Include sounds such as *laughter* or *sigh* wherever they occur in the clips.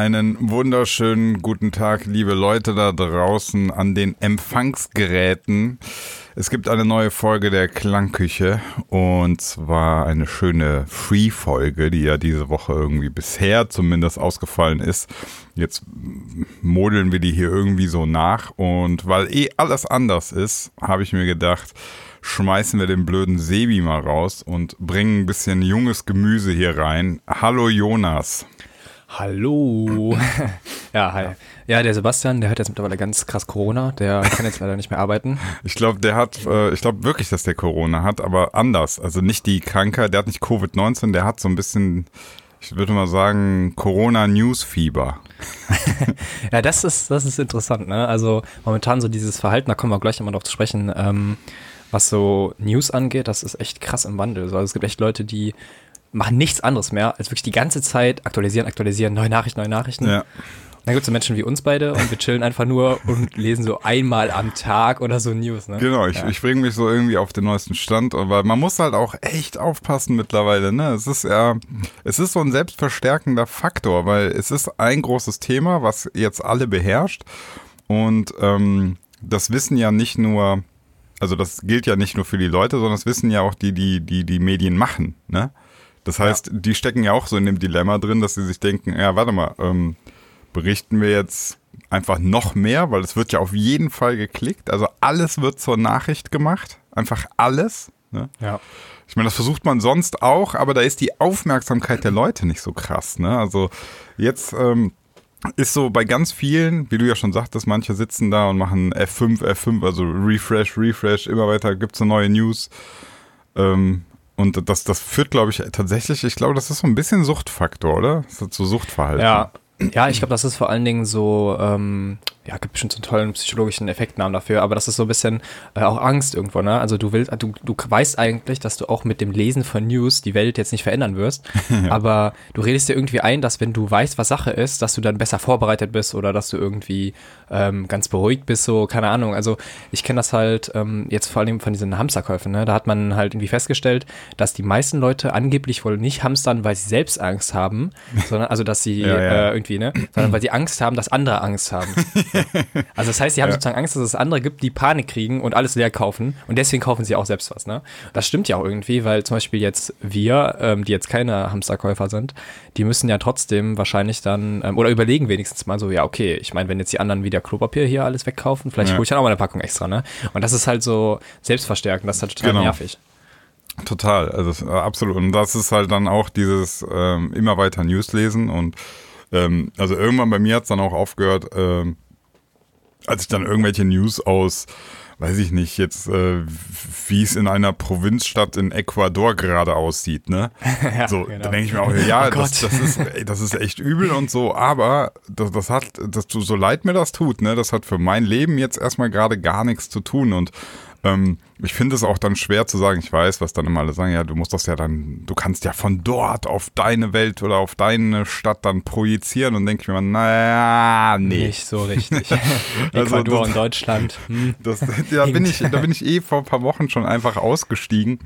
Einen wunderschönen guten Tag, liebe Leute da draußen an den Empfangsgeräten. Es gibt eine neue Folge der Klangküche und zwar eine schöne Free-Folge, die ja diese Woche irgendwie bisher zumindest ausgefallen ist. Jetzt modeln wir die hier irgendwie so nach und weil eh alles anders ist, habe ich mir gedacht, schmeißen wir den blöden Sebi mal raus und bringen ein bisschen junges Gemüse hier rein. Hallo Jonas. Hallo. *laughs* ja, hi. Ja, der Sebastian, der hat jetzt mittlerweile ganz krass Corona. Der *laughs* kann jetzt leider nicht mehr arbeiten. Ich glaube, der hat, äh, ich glaube wirklich, dass der Corona hat, aber anders. Also nicht die Krankheit, der hat nicht Covid-19, der hat so ein bisschen, ich würde mal sagen, Corona-News-Fieber. *laughs* ja, das ist, das ist interessant, ne? Also momentan so dieses Verhalten, da kommen wir gleich nochmal drauf zu sprechen, ähm, was so News angeht, das ist echt krass im Wandel. Also es gibt echt Leute, die machen nichts anderes mehr, als wirklich die ganze Zeit aktualisieren, aktualisieren, neue Nachrichten, neue Nachrichten. Ja. Dann gibt es so Menschen wie uns beide und wir chillen einfach nur und lesen so einmal am Tag oder so News. Ne? Genau, ich, ja. ich bringe mich so irgendwie auf den neuesten Stand, aber man muss halt auch echt aufpassen mittlerweile. Ne? Es ist ja, es ist so ein selbstverstärkender Faktor, weil es ist ein großes Thema, was jetzt alle beherrscht und ähm, das wissen ja nicht nur, also das gilt ja nicht nur für die Leute, sondern das wissen ja auch die, die die, die Medien machen. Ne? Das heißt, ja. die stecken ja auch so in dem Dilemma drin, dass sie sich denken, ja, warte mal, ähm, berichten wir jetzt einfach noch mehr, weil es wird ja auf jeden Fall geklickt. Also alles wird zur Nachricht gemacht. Einfach alles. Ne? Ja. Ich meine, das versucht man sonst auch, aber da ist die Aufmerksamkeit der Leute nicht so krass. Ne? Also jetzt ähm, ist so bei ganz vielen, wie du ja schon sagtest, manche sitzen da und machen F5, F5, also Refresh, Refresh, immer weiter gibt es eine neue News. Ähm, und das, das führt, glaube ich, tatsächlich, ich glaube, das ist so ein bisschen Suchtfaktor, oder? Das ist so Suchtverhalten. Ja, ja, ich glaube, das ist vor allen Dingen so, ähm, ja, gibt bestimmt so einen tollen psychologischen Effektnamen dafür, aber das ist so ein bisschen äh, auch Angst irgendwo, ne? Also du willst, du, du weißt eigentlich, dass du auch mit dem Lesen von News die Welt jetzt nicht verändern wirst, *laughs* ja. aber du redest dir irgendwie ein, dass wenn du weißt, was Sache ist, dass du dann besser vorbereitet bist oder dass du irgendwie ähm, ganz beruhigt bist, so, keine Ahnung. Also ich kenne das halt ähm, jetzt vor allem von diesen Hamsterkäufen, ne? Da hat man halt irgendwie festgestellt, dass die meisten Leute angeblich wohl nicht hamstern, weil sie selbst Angst haben, sondern also dass sie *laughs* ja, ja. Äh, irgendwie, ne? Sondern weil sie Angst haben, dass andere Angst haben. *laughs* *laughs* Also das heißt, sie haben ja. sozusagen Angst, dass es andere gibt, die Panik kriegen und alles leer kaufen und deswegen kaufen sie auch selbst was. Ne? Das stimmt ja auch irgendwie, weil zum Beispiel jetzt wir, ähm, die jetzt keine Hamsterkäufer sind, die müssen ja trotzdem wahrscheinlich dann ähm, oder überlegen wenigstens mal so, ja okay, ich meine, wenn jetzt die anderen wieder Klopapier hier alles wegkaufen, vielleicht ja. hole ich dann auch mal eine Packung extra. Ne? Und das ist halt so selbstverstärkend, das ist halt total genau. nervig. Total, also äh, absolut. Und das ist halt dann auch dieses ähm, immer weiter News lesen und ähm, also irgendwann bei mir hat es dann auch aufgehört, ähm, als ich dann irgendwelche News aus, weiß ich nicht, jetzt, äh, wie es in einer Provinzstadt in Ecuador gerade aussieht, ne? *laughs* ja, so, genau. da denke ich mir auch, ja, oh das, das, ist, das ist echt übel und so, aber das, das hat, das, so leid mir das tut, ne, das hat für mein Leben jetzt erstmal gerade gar nichts zu tun und ähm, ich finde es auch dann schwer zu sagen, ich weiß, was dann immer alle sagen, ja, du musst das ja dann, du kannst ja von dort auf deine Welt oder auf deine Stadt dann projizieren und denke ich mir, naja, nee. Nicht so richtig. *laughs* also, Ecuador und Deutschland. *laughs* Hm. Das, ja, bin ich, da bin ich eh vor ein paar Wochen schon einfach ausgestiegen.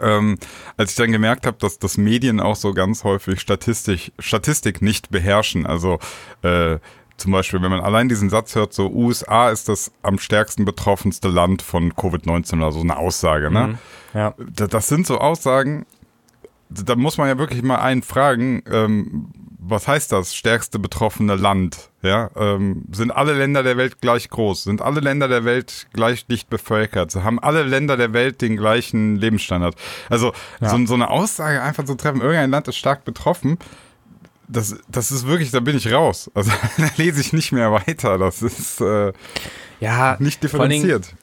Ähm, als ich dann gemerkt habe, dass das Medien auch so ganz häufig Statistik, Statistik nicht beherrschen. Also äh, zum Beispiel, wenn man allein diesen Satz hört, so USA ist das am stärksten betroffenste Land von Covid-19 oder so eine Aussage, ne? Mhm, ja. Das sind so Aussagen, da muss man ja wirklich mal einen fragen, ähm, was heißt das, stärkste betroffene Land? Ja, ähm, sind alle Länder der Welt gleich groß? Sind alle Länder der Welt gleich dicht bevölkert? Haben alle Länder der Welt den gleichen Lebensstandard? Also ja. so, so eine Aussage einfach zu treffen, irgendein Land ist stark betroffen, das, das ist wirklich, da bin ich raus. Also *laughs* da lese ich nicht mehr weiter. Das ist äh, ja nicht differenziert.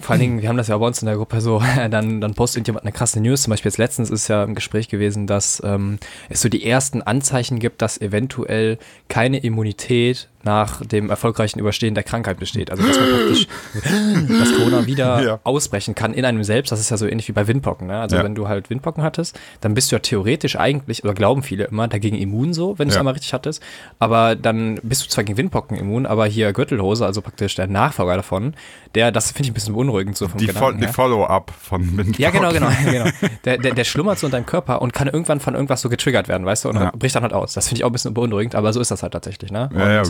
Vor allen Dingen, wir haben das ja bei uns in der Gruppe so, *laughs* dann, dann postet irgendjemand eine krasse News. Zum Beispiel jetzt letztens ist ja im Gespräch gewesen, dass ähm, es so die ersten Anzeichen gibt, dass eventuell keine Immunität nach dem erfolgreichen Überstehen der Krankheit besteht. Also dass man praktisch, *gasps* dass Corona wieder ja. ausbrechen kann in einem selbst. Das ist ja so ähnlich wie bei Windpocken. Ne? Also ja. wenn du halt Windpocken hattest, dann bist du ja theoretisch eigentlich, oder glauben viele immer, dagegen immun so, wenn du es einmal richtig hattest. Aber dann bist du zwar gegen Windpocken immun, aber hier Gürtelhose, also praktisch der Nachfolger davon, der, das finde ich ein bisschen beunruhigend so vom Die, Fo die Follow-up von Windpocken. Ja, genau, genau. *laughs* genau. Der, der, der schlummert so in deinem Körper und kann irgendwann von irgendwas so getriggert werden, weißt du, und ja. bricht dann halt aus. Das finde ich auch ein bisschen beunruhigend, aber so ist das halt tatsächlich, ne? Und, ja, ja,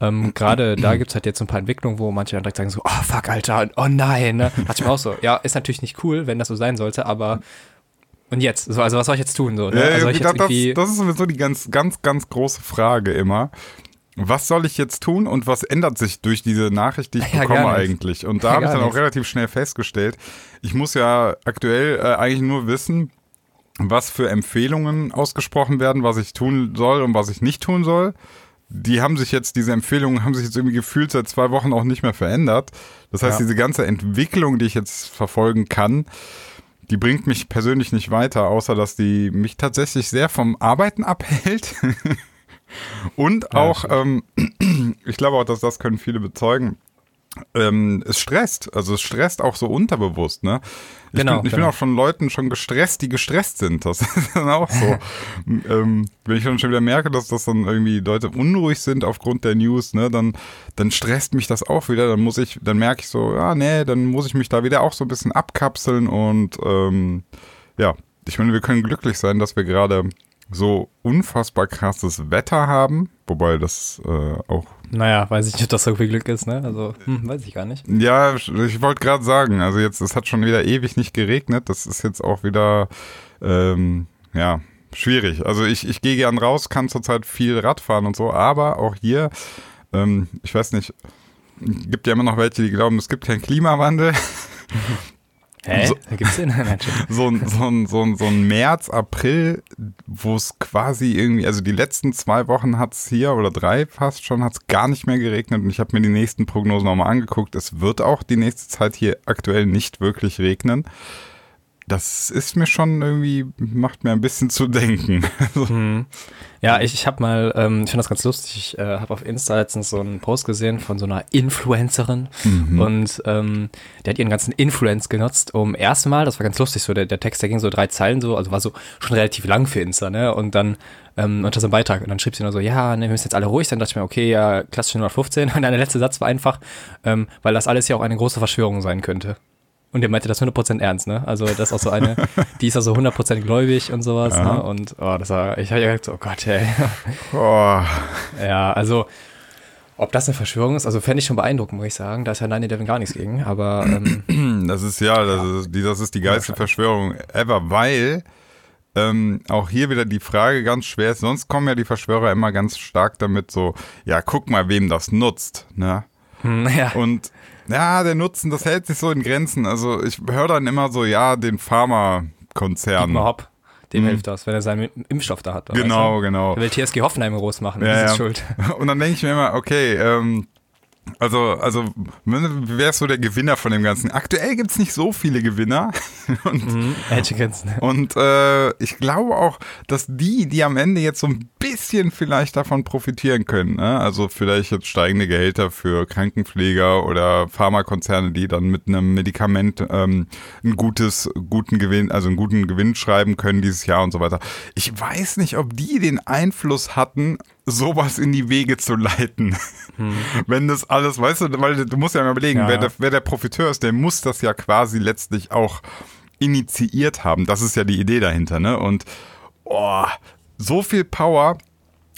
Ähm, Gerade da gibt es halt jetzt so ein paar Entwicklungen, wo manche dann direkt sagen so, oh fuck, Alter, oh nein. Ne? Hat ich mir auch so, ja, ist natürlich nicht cool, wenn das so sein sollte, aber und jetzt? So, also was soll ich jetzt tun? So, ne? also das, das, das, ist sowieso die ganz, ganz, ganz große Frage immer. Was soll ich jetzt tun und was ändert sich durch diese Nachricht, die ich *laughs* ja, bekomme eigentlich? Und da *laughs* ja, habe ich dann auch relativ schnell festgestellt, ich muss ja aktuell äh, eigentlich nur wissen, was für Empfehlungen ausgesprochen werden, was ich tun soll und was ich nicht tun soll die haben sich jetzt, diese Empfehlungen haben sich jetzt irgendwie gefühlt seit zwei Wochen auch nicht mehr verändert. Das heißt, ja. diese ganze Entwicklung, die ich jetzt verfolgen kann, die bringt mich persönlich nicht weiter, außer dass die mich tatsächlich sehr vom Arbeiten abhält. *laughs* Und ja, auch, ähm, *clears throat* ich glaube auch, dass das können viele bezeugen, ähm, es stresst. Also es stresst auch so unterbewusst, ne? Ich, genau, bin, ich genau. bin auch von Leuten schon gestresst, die gestresst sind. Das *laughs* ist dann auch so. ähm, wenn ich dann schon wieder merke, dass das dann irgendwie Leute unruhig sind aufgrund der News, ne, dann, dann stresst mich das auch wieder. Dann muss ich, dann merke ich so, ja, nee, dann muss ich mich da wieder auch so ein bisschen abkapseln und ähm, ja, ich meine, wir können glücklich sein, dass wir gerade so unfassbar krasses Wetter haben, wobei das äh, auch. Naja, weiß ich nicht, ob das so viel Glück ist, ne? Also, hm, weiß ich gar nicht. Ja, ich wollte gerade sagen, also jetzt, es hat schon wieder ewig nicht geregnet. Das ist jetzt auch wieder, ähm, ja, schwierig. Also ich, ich gehe gern raus, kann zurzeit viel Radfahren und so, aber auch hier, ähm, ich weiß nicht, gibt ja immer noch welche, die glauben, es gibt keinen Klimawandel. *laughs* Hä? So, *laughs* Gibt's den? so, ein, so, ein, so, ein, so ein März, April, wo es quasi irgendwie, also die letzten zwei Wochen hat es hier oder drei fast schon, hat es gar nicht mehr geregnet und ich habe mir die nächsten Prognosen nochmal angeguckt. Es wird auch die nächste Zeit hier aktuell nicht wirklich regnen das ist mir schon irgendwie, macht mir ein bisschen zu denken. *laughs* hm. Ja, ich, ich habe mal, ähm, ich finde das ganz lustig, ich äh, habe auf Insta letztens so einen Post gesehen von so einer Influencerin mhm. und ähm, der hat ihren ganzen Influence genutzt, um erstmal, das war ganz lustig, so der, der Text, der ging so drei Zeilen so, also war so schon relativ lang für Insta, ne, und dann ähm, unter so einem Beitrag und dann schrieb sie nur so, ja, ne, wir müssen jetzt alle ruhig sein, dachte ich mir, okay, ja, klassische 115 *laughs* und der letzte Satz war einfach, ähm, weil das alles ja auch eine große Verschwörung sein könnte. Und er meinte das 100% ernst, ne? Also das ist auch so eine, die ist also 100% gläubig und sowas, ja. ne? Und oh, das war, ich habe ja gedacht, oh Gott, ey. Oh. Ja, also ob das eine Verschwörung ist, also fände ich schon beeindruckend, muss ich sagen. Da ist ja 9-11 gar nichts gegen, aber ähm, *clears throat* Das ist ja, das ist die, das ist die geilste Verschwörung ever, weil ähm, auch hier wieder die Frage ganz schwer ist. Sonst kommen ja die Verschwörer immer ganz stark damit so, ja, guck mal, wem das nutzt, ne? Hm, ja. Und ja, der Nutzen, das hält sich so in Grenzen. Also ich höre dann immer so, ja, den Pharmakonzern. Hopp. Dem mhm. hilft das, wenn er seinen Impfstoff da hat. Genau, weißt du? genau. Er will TSG Hoffenheim groß machen, ja, das ist ja. schuld. *laughs* Und dann denke ich mir immer, okay, ähm, also, also wer ist so der Gewinner von dem Ganzen? Aktuell gibt es nicht so viele Gewinner. *laughs* und, mhm, und äh, ich glaube auch, dass die, die am Ende jetzt so ein bisschen vielleicht davon profitieren können, ne? also vielleicht jetzt steigende Gehälter für Krankenpfleger oder Pharmakonzerne, die dann mit einem Medikament ähm, ein gutes, guten Gewinn, also einen guten Gewinn schreiben können dieses Jahr und so weiter. Ich weiß nicht, ob die den Einfluss hatten sowas in die Wege zu leiten. Hm. *laughs* Wenn das alles, weißt du, weil du musst ja mal überlegen, ja. wer, der, wer der Profiteur ist, der muss das ja quasi letztlich auch initiiert haben. Das ist ja die Idee dahinter, ne? Und oh, so viel Power,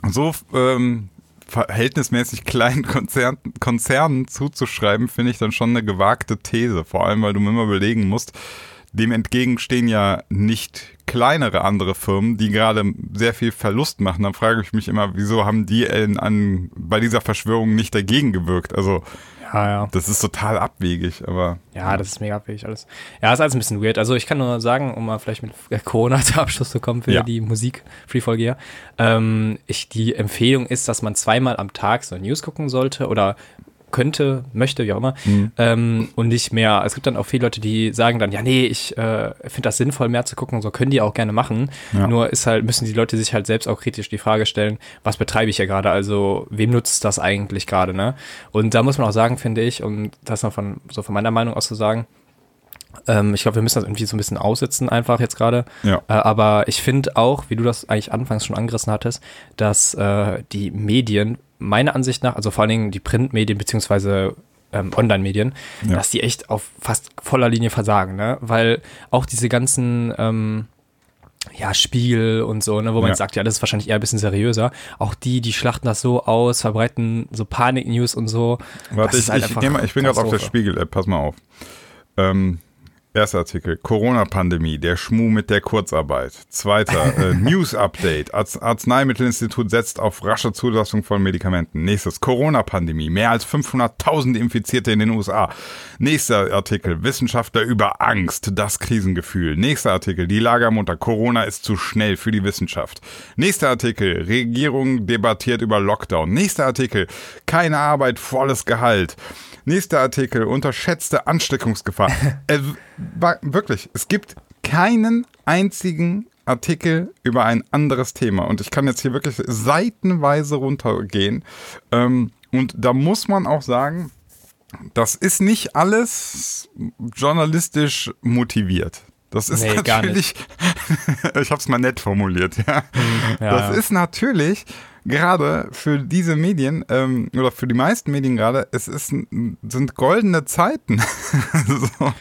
so ähm, verhältnismäßig kleinen *laughs* Konzern, Konzernen zuzuschreiben, finde ich dann schon eine gewagte These. Vor allem, weil du mir immer überlegen musst, dem entgegenstehen ja nicht kleinere andere Firmen, die gerade sehr viel Verlust machen. Dann frage ich mich immer, wieso haben die in, an, bei dieser Verschwörung nicht dagegen gewirkt? Also, ja, ja. das ist total abwegig, aber. Ja, das ist mega abwegig alles. Ja, ist alles ein bisschen weird. Also, ich kann nur sagen, um mal vielleicht mit *laughs* Corona zum Abschluss zu kommen für ja. die Musik, Free-Folge hier. Ähm, ich, die Empfehlung ist, dass man zweimal am Tag so News gucken sollte oder könnte, möchte, wie auch immer, mhm. ähm, und nicht mehr. Es gibt dann auch viele Leute, die sagen dann, ja, nee, ich äh, finde das sinnvoll, mehr zu gucken, so können die auch gerne machen. Ja. Nur ist halt, müssen die Leute sich halt selbst auch kritisch die Frage stellen, was betreibe ich hier gerade? Also, wem nutzt das eigentlich gerade, ne? Und da muss man auch sagen, finde ich, und das noch von, so von meiner Meinung aus zu sagen, ähm, ich glaube, wir müssen das irgendwie so ein bisschen aussitzen, einfach jetzt gerade. Ja. Äh, aber ich finde auch, wie du das eigentlich anfangs schon angerissen hattest, dass äh, die Medien, meiner Ansicht nach, also vor allen Dingen die Printmedien beziehungsweise ähm, Online-Medien, ja. dass die echt auf fast voller Linie versagen, ne? Weil auch diese ganzen ähm, ja, Spiegel und so, ne, wo man ja. sagt, ja, das ist wahrscheinlich eher ein bisschen seriöser. Auch die, die schlachten das so aus, verbreiten so Panik-News und so. Warte, ich, halt ich, ich, ich bin gerade auf der Spiegel-App, pass mal auf. Ähm, Erster Artikel, Corona-Pandemie, der Schmuh mit der Kurzarbeit. Zweiter, äh, *laughs* News-Update, Arzneimittelinstitut setzt auf rasche Zulassung von Medikamenten. Nächstes, Corona-Pandemie, mehr als 500.000 Infizierte in den USA. Nächster Artikel, Wissenschaftler über Angst, das Krisengefühl. Nächster Artikel, die Lage am Montag, Corona ist zu schnell für die Wissenschaft. Nächster Artikel, Regierung debattiert über Lockdown. Nächster Artikel, keine Arbeit, volles Gehalt. Nächster Artikel, unterschätzte Ansteckungsgefahr. *laughs* äh, wirklich, es gibt keinen einzigen Artikel über ein anderes Thema. Und ich kann jetzt hier wirklich seitenweise runtergehen. Ähm, und da muss man auch sagen, das ist nicht alles journalistisch motiviert. Das ist nee, natürlich, *laughs* ich habe es mal nett formuliert, ja. Mhm, ja das ja. ist natürlich gerade für diese Medien ähm, oder für die meisten Medien gerade, es ist, sind goldene Zeiten. *laughs* so.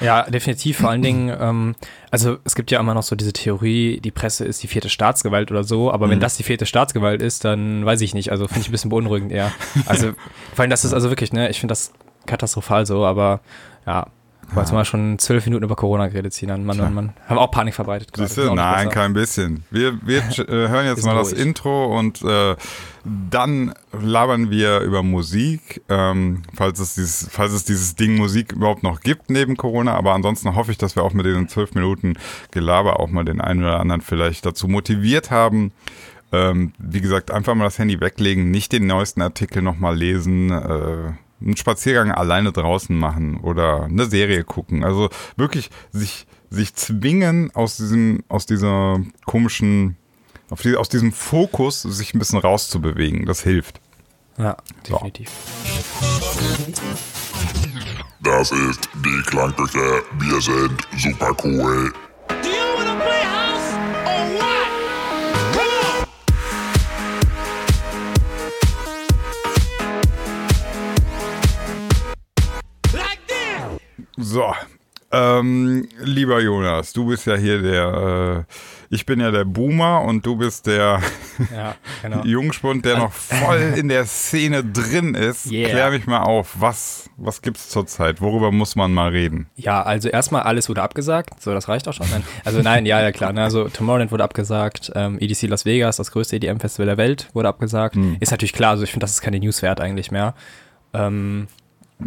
Ja, definitiv. Vor allen Dingen, ähm, also es gibt ja immer noch so diese Theorie, die Presse ist die vierte Staatsgewalt oder so, aber mhm. wenn das die vierte Staatsgewalt ist, dann weiß ich nicht. Also finde ich ein bisschen beunruhigend eher. Also, *laughs* vor allem, das ist also wirklich, ne, ich finde das katastrophal so, aber ja, weil ja. mal schon zwölf Minuten über Corona geredet, Sinan. Mann, Mann, Mann. Haben auch Panik verbreitet. Siehst du? Nein, kein bisschen. Wir, wir *laughs* äh, hören jetzt mal ruhig. das Intro und äh, dann labern wir über Musik, ähm, falls, es dieses, falls es dieses Ding Musik überhaupt noch gibt neben Corona. Aber ansonsten hoffe ich, dass wir auch mit diesen zwölf Minuten Gelaber auch mal den einen oder anderen vielleicht dazu motiviert haben, ähm, wie gesagt, einfach mal das Handy weglegen, nicht den neuesten Artikel nochmal lesen, äh, einen Spaziergang alleine draußen machen oder eine Serie gucken. Also wirklich sich, sich zwingen aus diesem, aus dieser komischen, die, aus diesem Fokus sich ein bisschen rauszubewegen. Das hilft. Ja, definitiv. So. Das ist die Klangküche. Wir sind super cool. So, ähm, lieber Jonas, du bist ja hier der, äh, ich bin ja der Boomer und du bist der *laughs* ja, genau. *laughs* Jungspund, der noch voll in der Szene drin ist. Yeah. Klär mich mal auf, was, was gibt's zurzeit? Worüber muss man mal reden? Ja, also erstmal alles wurde abgesagt, so das reicht auch schon. Nein. Also nein, ja, ja klar. Ne? Also Tomorrowland wurde abgesagt, ähm, EDC Las Vegas, das größte EDM-Festival der Welt, wurde abgesagt. Hm. Ist natürlich klar, also ich finde, das ist keine News wert eigentlich mehr. Ähm,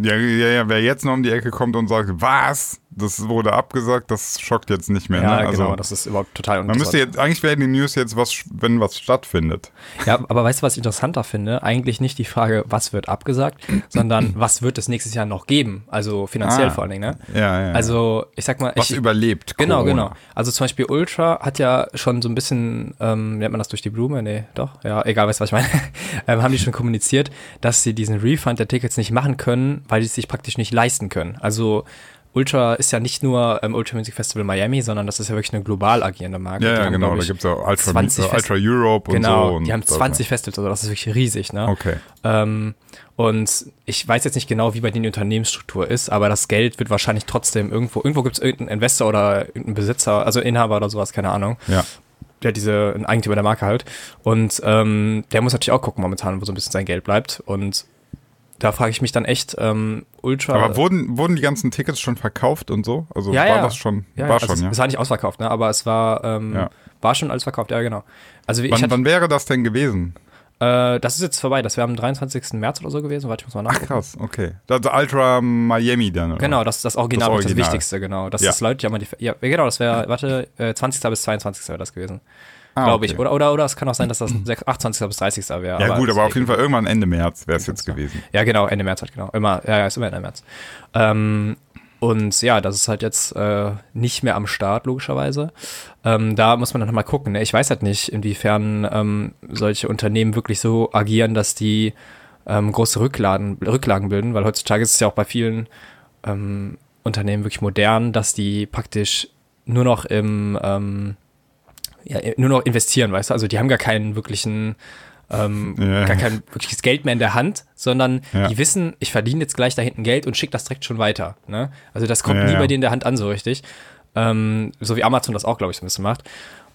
ja, ja, ja, wer jetzt noch um die Ecke kommt und sagt, was? Das wurde abgesagt, das schockt jetzt nicht mehr. Ja, ne? also, genau, das ist überhaupt total Man müsste jetzt, eigentlich wäre die News jetzt was, wenn was stattfindet. Ja, aber weißt du, was ich interessanter finde? Eigentlich nicht die Frage, was wird abgesagt, *clears throat* sondern was wird es nächstes Jahr noch geben? Also finanziell ah, vor allen Dingen, ne? Ja, ja. Also, ich sag mal. Was ich, überlebt? Genau, Corona. genau. Also zum Beispiel Ultra hat ja schon so ein bisschen, ähm, nennt man das durch die Blume? Nee, doch, ja, egal, weißt du, was ich meine? *laughs* ähm, haben die schon kommuniziert, dass sie diesen Refund der Tickets nicht machen können, weil die es sich praktisch nicht leisten können. Also, Ultra ist ja nicht nur ähm, Ultra Music Festival Miami, sondern das ist ja wirklich eine global agierende Marke. Ja, ja genau, da gibt es auch Ultra, 20 uh, Ultra Europe und genau, so. Genau, die haben 20 Festivals, also das ist wirklich riesig. Ne? Okay. Ähm, und ich weiß jetzt nicht genau, wie bei denen die Unternehmensstruktur ist, aber das Geld wird wahrscheinlich trotzdem irgendwo, irgendwo gibt es irgendeinen Investor oder irgendeinen Besitzer, also Inhaber oder sowas, keine Ahnung. Ja der diese ein Eigentümer der Marke halt. Und ähm, der muss natürlich auch gucken momentan, wo so ein bisschen sein Geld bleibt. Und da frage ich mich dann echt, ähm, ultra. Aber wurden, wurden die ganzen Tickets schon verkauft und so? Also ja, war ja. das schon? Ja, war also schon, ja. Es war nicht ausverkauft, ne? aber es war, ähm, war schon alles verkauft, ja, genau. Also, wann, hatte, wann wäre das denn gewesen? Äh, das ist jetzt vorbei, das wäre am 23. März oder so gewesen, warte, ich muss mal nachgucken. Ach krass, okay. Das Ultra Miami dann, oder? Genau, das ist das Original, das, Original. das Wichtigste, genau. Das ist Leute, ja mal die, ja, genau, das wäre, warte, äh, 20. bis 22. wäre das gewesen. Ah, glaube ich. okay. Oder, oder, oder es kann auch sein, dass das 6 28. bis 30. wäre. Ja gut, aber auf jeden Fall irgendwann Ende März wäre es jetzt gewesen. Ja, genau, Ende März halt, genau. Immer, ja, ja, ist immer Ende März. Ähm, und ja, das ist halt jetzt äh, nicht mehr am Start, logischerweise. Ähm, da muss man dann noch mal gucken. Ne? Ich weiß halt nicht, inwiefern ähm, solche Unternehmen wirklich so agieren, dass die ähm, große Rücklagen, Rücklagen bilden, weil heutzutage ist es ja auch bei vielen ähm, Unternehmen wirklich modern, dass die praktisch nur noch im ähm, ja, nur noch investieren, weißt du? Also die haben gar keinen wirklichen ähm, Ja. gar kein wirkliches Geld mehr in der Hand, sondern Ja. die wissen, ich verdiene jetzt gleich da hinten Geld und schicke das direkt schon weiter. Ne? Also das kommt Ja, nie bei denen in der Hand an so richtig. Ähm, so wie Amazon das auch, glaube ich, so ein bisschen macht.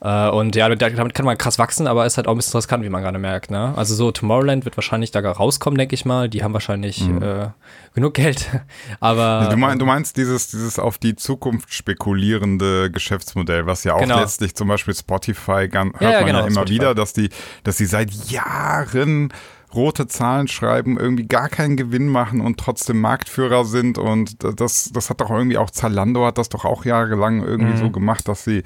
Äh, und ja, damit kann man krass wachsen, aber ist halt auch ein bisschen riskant, wie man gerade merkt. Ne? Also so Tomorrowland wird wahrscheinlich da rauskommen, denke ich mal. Die haben wahrscheinlich äh, genug Geld. *laughs* aber Mhm. Du, mein, du meinst dieses, dieses auf die Zukunft spekulierende Geschäftsmodell, was ja auch Genau. letztlich zum Beispiel Spotify hört Ja, ja, man genau, ja immer Spotify. wieder, dass die, dass die seit Jahren rote Zahlen schreiben, irgendwie gar keinen Gewinn machen und trotzdem Marktführer sind und das, das hat doch irgendwie auch Zalando hat das doch auch jahrelang irgendwie Mhm. so gemacht, dass sie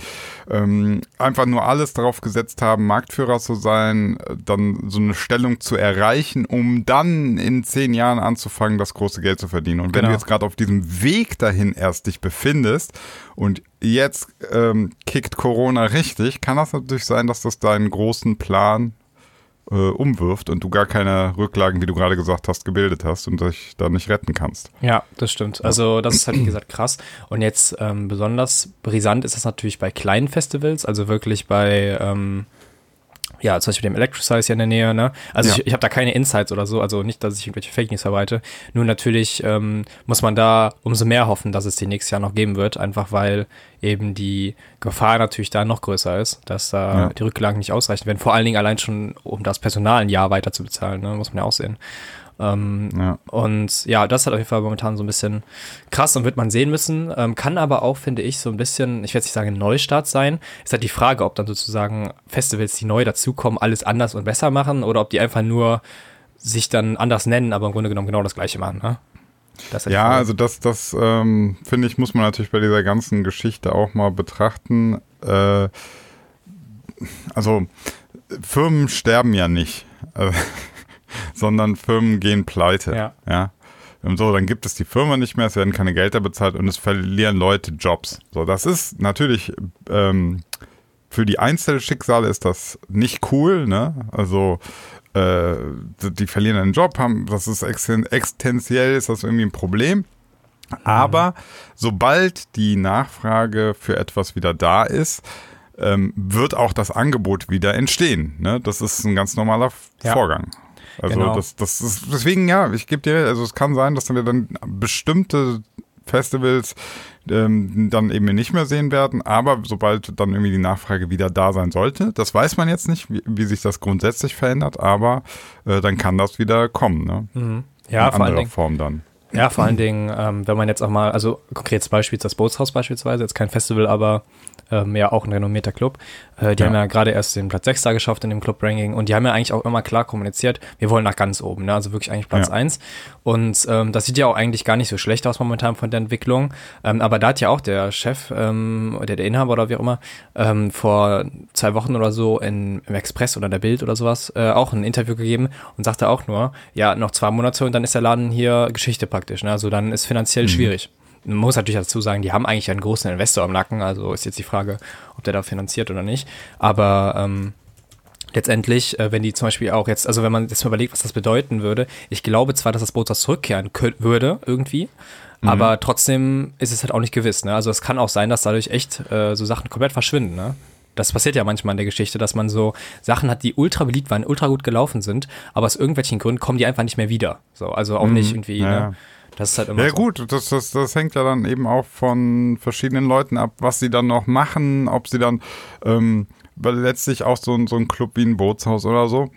ähm, einfach nur alles darauf gesetzt haben, Marktführer zu sein, äh, dann so eine Stellung zu erreichen, um dann in zehn Jahren anzufangen, das große Geld zu verdienen. Und wenn Genau. du jetzt gerade auf diesem Weg dahin erst dich befindest und jetzt ähm, kickt Corona richtig, kann das natürlich sein, dass das deinen großen Plan äh, umwirft und du gar keine Rücklagen, wie du gerade gesagt hast, gebildet hast und dich da nicht retten kannst. Ja, das stimmt. Also das ist halt, wie gesagt, krass. Und jetzt ähm, besonders brisant ist das natürlich bei kleinen Festivals, also wirklich bei, ähm, ja, zum Beispiel dem Electricize hier in der Nähe, ne? Also Ja. ich, ich habe da keine Insights oder so, also nicht, dass ich irgendwelche Fake News verbreite. Nur natürlich ähm, muss man da umso mehr hoffen, dass es die nächstes Jahr noch geben wird, einfach weil eben die Gefahr natürlich da noch größer ist, dass da Ja. die Rücklagen nicht ausreichen werden. Vor allen Dingen allein schon, um das Personal ein Jahr weiter zu bezahlen, ne? muss man ja auch sehen. Ähm, Ja. und ja, das hat auf jeden Fall momentan so ein bisschen krass und wird man sehen müssen. Ähm, kann aber auch, finde ich, so ein bisschen, ich werde nicht sagen, ein Neustart sein. Ist halt die Frage, ob dann sozusagen Festivals, die neu dazukommen, alles anders und besser machen oder ob die einfach nur sich dann anders nennen, aber im Grunde genommen genau das Gleiche machen. Ne? Das Ja, also das, das ähm, finde ich, muss man natürlich bei dieser ganzen Geschichte auch mal betrachten. Äh, also Firmen sterben ja nicht, äh, *laughs* sondern Firmen gehen pleite. Ja. ja. Und so, dann gibt es die Firma nicht mehr, es werden keine Gelder bezahlt und es verlieren Leute Jobs. So, das ist natürlich ähm, für die Einzelschicksale ist das nicht cool, ne? Also äh, die verlieren einen Job, haben, das ist existenziell, ist das irgendwie ein Problem. Aber sobald die Nachfrage für etwas wieder da ist, ähm, wird auch das Angebot wieder entstehen. Ne? Das ist ein ganz normaler Ja. Vorgang. Also Genau. das, das ist deswegen ja, ich gebe dir, also es kann sein, dass wir dann bestimmte Festivals ähm, dann eben nicht mehr sehen werden, aber sobald dann irgendwie die Nachfrage wieder da sein sollte, das weiß man jetzt nicht, wie, wie sich das grundsätzlich verändert, aber äh, dann kann das wieder kommen, ne? Mhm. ja, In vor anderer. Form dann. Ja, vor allen Dingen, ähm, wenn man jetzt auch mal, also konkretes Beispiel ist das Bootshaus beispielsweise, jetzt kein Festival, aber ähm, ja auch ein renommierter Club. Äh, die Ja. haben ja gerade erst den Platz 6 da geschafft in dem Club-Ranking und die haben ja eigentlich auch immer klar kommuniziert, wir wollen nach ganz oben, ne? also wirklich eigentlich Platz Ja. 1. Und ähm, das sieht ja auch eigentlich gar nicht so schlecht aus momentan von der Entwicklung. Ähm, aber da hat ja auch der Chef ähm, oder der Inhaber oder wie auch immer ähm, vor zwei Wochen oder so in, im Express oder der Bild oder sowas äh, auch ein Interview gegeben und sagte auch nur, ja, noch zwei Monate und dann ist der Laden hier Geschichte praktisch. Ne? Also dann ist finanziell schwierig. Man muss natürlich dazu sagen, die haben eigentlich einen großen Investor am Nacken, also ist jetzt die Frage, ob der da finanziert oder nicht. Aber ähm, letztendlich, äh, wenn die zum Beispiel auch jetzt, also wenn man jetzt mal überlegt, was das bedeuten würde, ich glaube zwar, dass das Bootshaus zurückkehren könnt, würde, irgendwie, aber trotzdem ist es halt auch nicht gewiss. Ne? Also es kann auch sein, dass dadurch echt äh, so Sachen komplett verschwinden. Ne? Das passiert ja manchmal in der Geschichte, dass man so Sachen hat, die ultra beliebt waren, ultra gut gelaufen sind, aber aus irgendwelchen Gründen kommen die einfach nicht mehr wieder. So, also auch nicht irgendwie. ja. Ne? Das ist halt immer Ja so. gut, das, das, das hängt ja dann eben auch von verschiedenen Leuten ab, was sie dann noch machen, ob sie dann, ähm, weil letztlich auch so, ein- so ein Club wie ein Bootshaus oder so,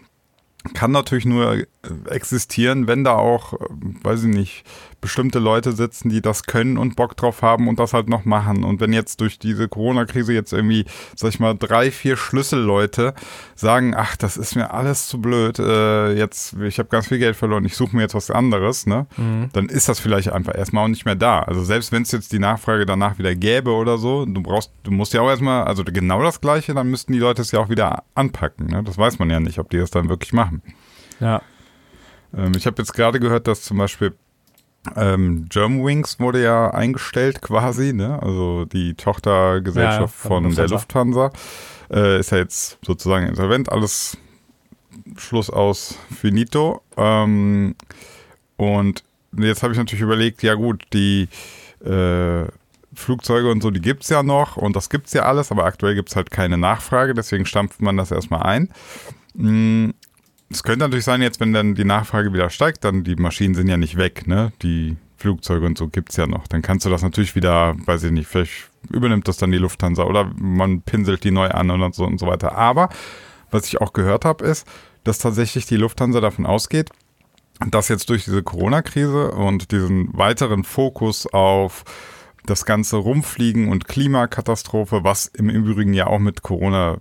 kann natürlich nur existieren, wenn da auch, äh, weiß ich nicht, bestimmte Leute sitzen, die das können und Bock drauf haben und das halt noch machen. Und wenn jetzt durch diese Corona-Krise jetzt irgendwie, sag ich mal, drei, vier Schlüsselleute sagen, ach, das ist mir alles zu blöd, äh, jetzt, ich habe ganz viel Geld verloren, ich suche mir jetzt was anderes, ne? Mhm. Dann ist das vielleicht einfach erstmal auch nicht mehr da. Also selbst wenn es jetzt die Nachfrage danach wieder gäbe oder so, du brauchst, du musst ja auch erstmal, also genau das Gleiche, dann müssten die Leute es ja auch wieder anpacken. Ne? Das weiß man ja nicht, ob die das dann wirklich machen. Ja. Ähm, ich habe jetzt gerade gehört, dass zum Beispiel ähm, Germanwings wurde ja eingestellt quasi, ne? Also die Tochtergesellschaft ja, von Lufthansa. der Lufthansa äh, ist ja jetzt sozusagen insolvent, alles Schluss aus finito. Ähm, und jetzt habe ich natürlich überlegt, ja gut, die äh, Flugzeuge und so, die gibt es ja noch und das gibt es ja alles, aber aktuell gibt es halt keine Nachfrage, deswegen stampft man das erstmal ein. Es könnte natürlich sein, jetzt, wenn dann die Nachfrage wieder steigt, dann die Maschinen sind ja nicht weg, ne? Die Flugzeuge und so gibt es ja noch. Dann kannst du das natürlich wieder, weiß ich nicht, vielleicht übernimmt das dann die Lufthansa oder man pinselt die neu an und so und so weiter. Aber was ich auch gehört habe, ist, dass tatsächlich die Lufthansa davon ausgeht, dass jetzt durch diese Corona-Krise und diesen weiteren Fokus auf das ganze Rumfliegen und Klimakatastrophe, was im Übrigen ja auch mit Corona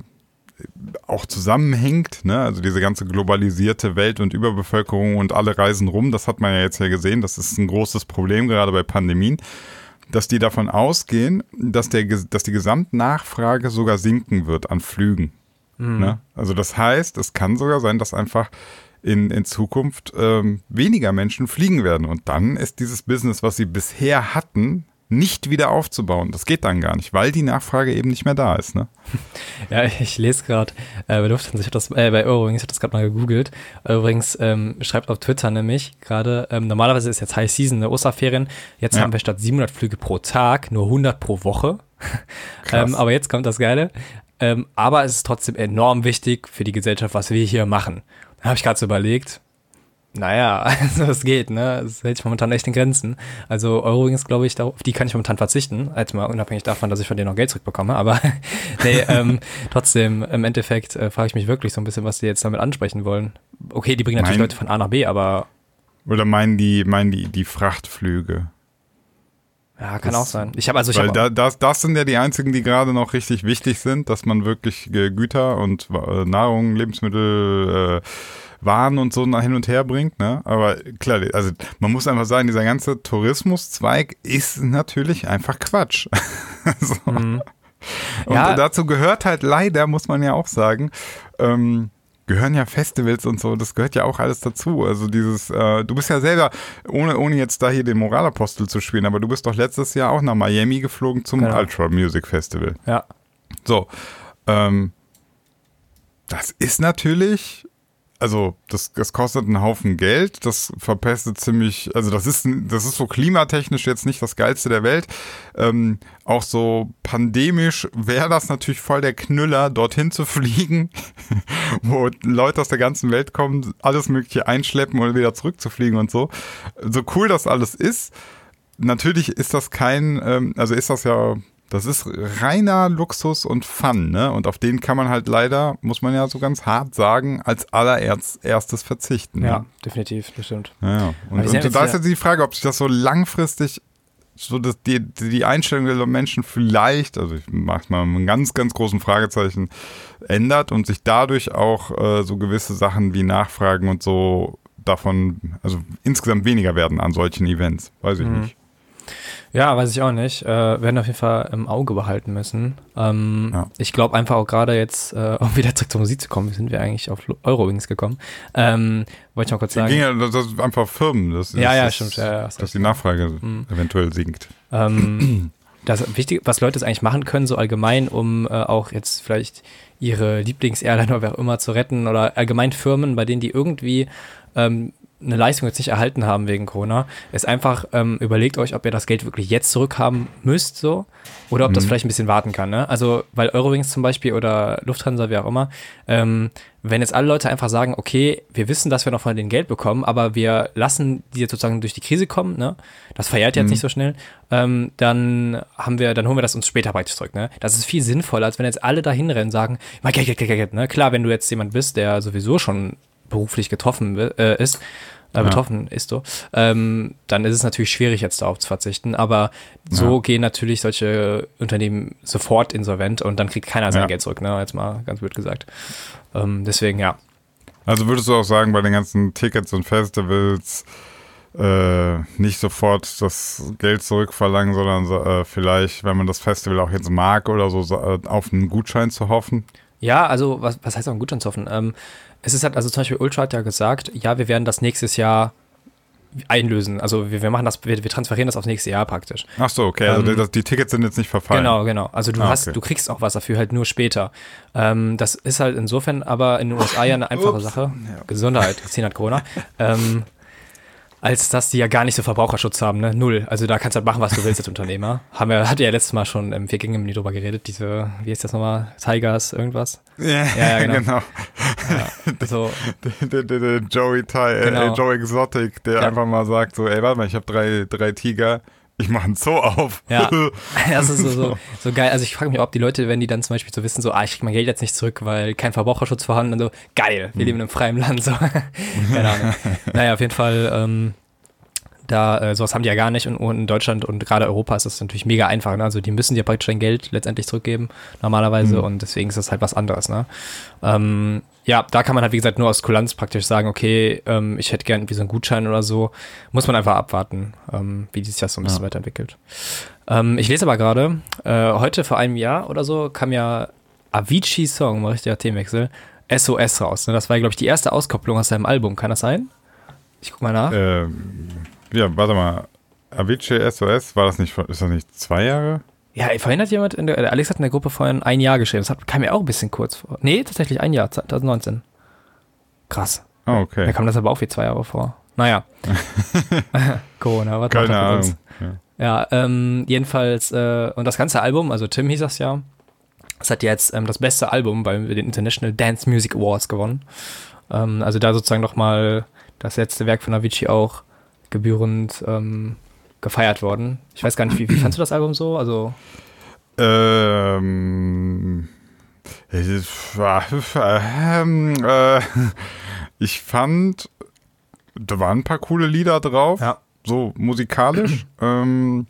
auch zusammenhängt, ne? also diese ganze globalisierte Welt und Überbevölkerung und alle reisen rum, das hat man ja jetzt ja gesehen, das ist ein großes Problem, gerade bei Pandemien, dass die davon ausgehen, dass, der, dass die Gesamtnachfrage sogar sinken wird an Flügen. Mhm. Ne? Also das heißt, es kann sogar sein, dass einfach in, in Zukunft ähm, weniger Menschen fliegen werden. Und dann ist dieses Business, was sie bisher hatten, nicht wieder aufzubauen. Das geht dann gar nicht, weil die Nachfrage eben nicht mehr da ist. Ne? *laughs* Ja, ich lese gerade äh, bei Lufthansa, ich habe das äh, bei Eurowings, ich habe das gerade mal gegoogelt. Übrigens ähm, schreibt auf Twitter nämlich gerade, ähm, normalerweise ist jetzt High Season, eine Osterferien. Jetzt ja. haben wir statt 700 Flüge pro Tag nur 100 pro Woche. ähm, aber jetzt kommt das Geile. Ähm, aber es ist trotzdem enorm wichtig für die Gesellschaft, was wir hier machen. Da habe ich gerade so überlegt, naja, *laughs* also es geht, ne? Es hält sich momentan echt in Grenzen. Also Eurowings, glaube ich, auf die kann ich momentan verzichten, als mal unabhängig davon, dass ich von denen noch Geld zurückbekomme. Aber *laughs* nee, ähm, *laughs* trotzdem, im Endeffekt äh, frage ich mich wirklich so ein bisschen, was die jetzt damit ansprechen wollen. Okay, die bringen natürlich mein, Leute von A nach B, aber. Oder meinen die, meinen die, die Frachtflüge? Ja, kann das, auch sein. Ich habe also ich weil hab da, das, das sind ja die einzigen, die gerade noch richtig wichtig sind, dass man wirklich Güter und äh, Nahrung, Lebensmittel, äh, waren und so hin und her bringt. Ne? Aber klar, also man muss einfach sagen, dieser ganze Tourismuszweig ist natürlich einfach Quatsch. *laughs* so. mhm. Und ja. dazu gehört halt leider, muss man ja auch sagen, ähm, gehören ja Festivals und so, das gehört ja auch alles dazu. Also dieses, äh, du bist ja selber, ohne, ohne jetzt da hier den Moralapostel zu spielen, aber du bist doch letztes Jahr auch nach Miami geflogen zum genau. Ultra Music Festival. Ja. So. Ähm, das ist natürlich also das, das kostet einen Haufen Geld, das verpestet ziemlich, also das ist, das ist so klimatechnisch jetzt nicht das Geilste der Welt. Ähm, auch so pandemisch wäre das natürlich voll der Knüller, dorthin zu fliegen, *laughs* wo Leute aus der ganzen Welt kommen, alles Mögliche einschleppen und wieder zurückzufliegen und so. So cool das alles ist, natürlich ist das kein, ähm, also ist das ja das ist reiner Luxus und Fun, ne? Und auf den kann man halt leider, muss man ja so ganz hart sagen, als allererstes verzichten. Ja, ne? definitiv, bestimmt. Ja, ja. Und, und da ist jetzt die Frage, ob sich das so langfristig, so dass die, die Einstellung der Menschen vielleicht, also ich mach's mal mit einem ganz, ganz großen Fragezeichen, ändert und sich dadurch auch äh, so gewisse Sachen wie Nachfragen und so davon, also insgesamt weniger werden an solchen Events. Weiß ich mhm. nicht. Ja, weiß ich auch nicht. Äh, werden auf jeden Fall im Auge behalten müssen. Ähm, ja. Ich glaube einfach auch gerade jetzt, äh, *laughs* um wieder zurück zur Musik zu kommen, sind wir eigentlich auf Eurowings gekommen. Ähm, wollte ich mal kurz sagen. Ging ja, das ist einfach Firmen. Das ist, ja, ja, stimmt. Ja, ja, dass die Nachfrage mhm. eventuell sinkt. Ähm, *clears throat* das Wichtige, was Leute jetzt eigentlich machen können, so allgemein, um äh, auch jetzt vielleicht ihre Lieblings-Airline oder wer auch immer zu retten oder allgemein Firmen, bei denen die irgendwie ähm, eine Leistung jetzt nicht erhalten haben wegen Corona, ist einfach ähm, überlegt euch, ob ihr das Geld wirklich jetzt zurückhaben müsst, so, oder ob mhm. das vielleicht ein bisschen warten kann. Ne? Also, weil Eurowings zum Beispiel oder Lufthansa, wie auch immer, ähm, wenn jetzt alle Leute einfach sagen, okay, wir wissen, dass wir noch von denen Geld bekommen, aber wir lassen die jetzt sozusagen durch die Krise kommen, ne? Das verjährt jetzt mhm. nicht so schnell, ähm, dann haben wir, dann holen wir das uns später praktisch zurück, ne? Das ist viel sinnvoller, als wenn jetzt alle dahin rennen, sagen, Geld, Geld, Geld, Geld, ne? Klar, wenn du jetzt jemand bist, der sowieso schon beruflich getroffen äh, ist, äh, betroffen ist so, ähm, dann ist es natürlich schwierig, jetzt darauf zu verzichten. Aber so Ja. gehen natürlich solche Unternehmen sofort insolvent und dann kriegt keiner sein Ja. Geld zurück, ne? Jetzt mal ganz blöd gesagt. Ähm, deswegen, ja. Also würdest du auch sagen, bei den ganzen Tickets und Festivals äh, nicht sofort das Geld zurückverlangen, sondern so, äh, vielleicht, wenn man das Festival auch jetzt mag oder so, äh, auf einen Gutschein zu hoffen? Ja, also was, was heißt auch ein Gutschein zu hoffen? Ähm, es ist halt, also zum Beispiel Ultra hat ja gesagt, ja, wir werden das nächstes Jahr einlösen. Also wir, wir machen das, wir, wir transferieren das aufs nächste Jahr praktisch. Ach so, okay, also Ähm, das, die Tickets sind jetzt nicht verfallen. Genau, genau. Also du Ah, hast, okay. du kriegst auch was dafür, halt nur später. Ähm, das ist halt insofern aber in den USA ja eine einfache. Sache. Gesundheit, Christine hat Corona. *laughs* ähm, als dass die ja gar nicht so Verbraucherschutz haben, ne? Null. Also da kannst du halt machen, was du willst als Unternehmer. *laughs* Haben wir, hat ja letztes Mal schon im Vier Gänge drüber geredet, diese, wie ist das nochmal? Tigers, irgendwas? Ja, Ja, ja, *laughs* genau. genau. So, *laughs* Der, der, der Joey, Ty, äh, Genau. Joe Exotic, der Ja. einfach mal sagt so, ey, warte mal, ich habe drei, drei Tiger, ich mache einen Zoo auf. Ja. *laughs* das ist so, so, so geil. Also ich frage mich, ob die Leute, wenn die dann zum Beispiel so wissen, so, ah, ich krieg mein Geld jetzt nicht zurück, weil kein Verbraucherschutz vorhanden und so, geil, wir leben in einem freien Land, so. *laughs* Keine Ahnung. *laughs* Naja, auf jeden Fall, ähm, da, äh, sowas haben die ja gar nicht und, und in Deutschland und gerade Europa ist das natürlich mega einfach, ne? Also die müssen dir praktisch dein Geld letztendlich zurückgeben, normalerweise, Mhm. und deswegen ist das halt was anderes, ne? Ähm, ja, da kann man halt, wie gesagt, nur aus Kulanz praktisch sagen, okay, ähm, ich hätte gern irgendwie so einen Gutschein oder so. Muss man einfach abwarten, ähm, wie sich das so ein bisschen Ja. weiterentwickelt. Ähm, ich lese aber gerade, äh, heute vor einem Jahr oder so kam ja Avicii's Song, mal richtiger Themenwechsel, SOS raus. Ne? Das war, glaube ich, die erste Auskopplung aus seinem Album. Kann das sein? Ich guck mal nach. ähm, ja, warte mal. Avicii SOS, war das nicht, vor- ist das nicht zwei Jahre? Ja, vorhin hat jemand, in der, Alex hat in der Gruppe vorhin ein Jahr geschrieben. Das hat, kam mir auch ein bisschen kurz vor. Nee, tatsächlich ein Jahr, 2019. Krass. Oh, Da okay. kam das aber auch wie zwei Jahre vor. Naja. *laughs* Corona, was Keine das mit uns? Ahnung. Ja. Ja, ähm, jedenfalls, äh, und das ganze Album, also Tim hieß das ja, das hat jetzt ähm, das beste Album bei den International Dance Music Awards gewonnen. Ähm, also da sozusagen nochmal das letzte Werk von Avicii auch gebührend ähm, gefeiert worden. Ich weiß gar nicht, wie, wie fandst du das Album so? Also, Ähm, ähm, äh, ich fand, da waren ein paar coole Lieder drauf, Ja. so musikalisch. ähm,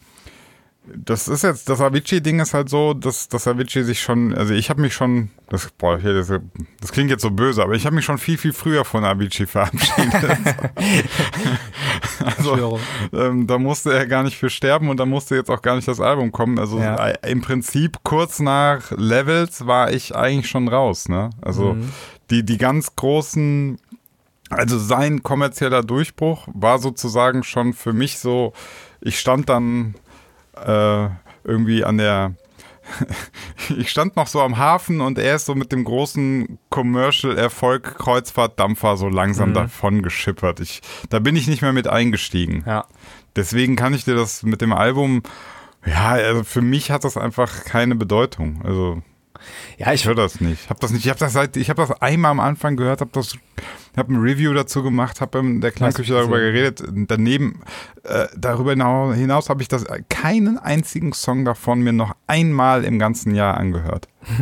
das ist jetzt, das Avicii-Ding ist halt so, dass, dass Avicii sich schon, also ich habe mich schon, das, boah, hier, das, das klingt jetzt so böse, aber ich habe mich schon viel, viel früher von Avicii verabschiedet. *laughs* also, ähm, da musste er gar nicht für sterben und da musste jetzt auch gar nicht das Album kommen. Also Ja. äh, im Prinzip kurz nach Levels war ich eigentlich schon raus. Ne? Also Mhm. die, die ganz großen, also sein kommerzieller Durchbruch war sozusagen schon für mich so, ich stand dann äh, irgendwie an der *laughs* ich stand noch so am Hafen und er ist so mit dem großen Commercial-Erfolg Kreuzfahrtdampfer so langsam Mhm. davon geschippert. Ich, da bin ich nicht mehr mit eingestiegen. Ja. Deswegen kann ich dir das mit dem Album, ja, also für mich hat das einfach keine Bedeutung. Also Ja, ich höre das nicht. Ich habe das nicht. Ich habe das seit, ich habe das einmal am Anfang gehört, habe das, habe ein Review dazu gemacht, habe in der Klangküche darüber geredet. Daneben, äh, darüber hinau- hinaus habe ich das keinen einzigen Song davon mir noch einmal im ganzen Jahr angehört. *laughs*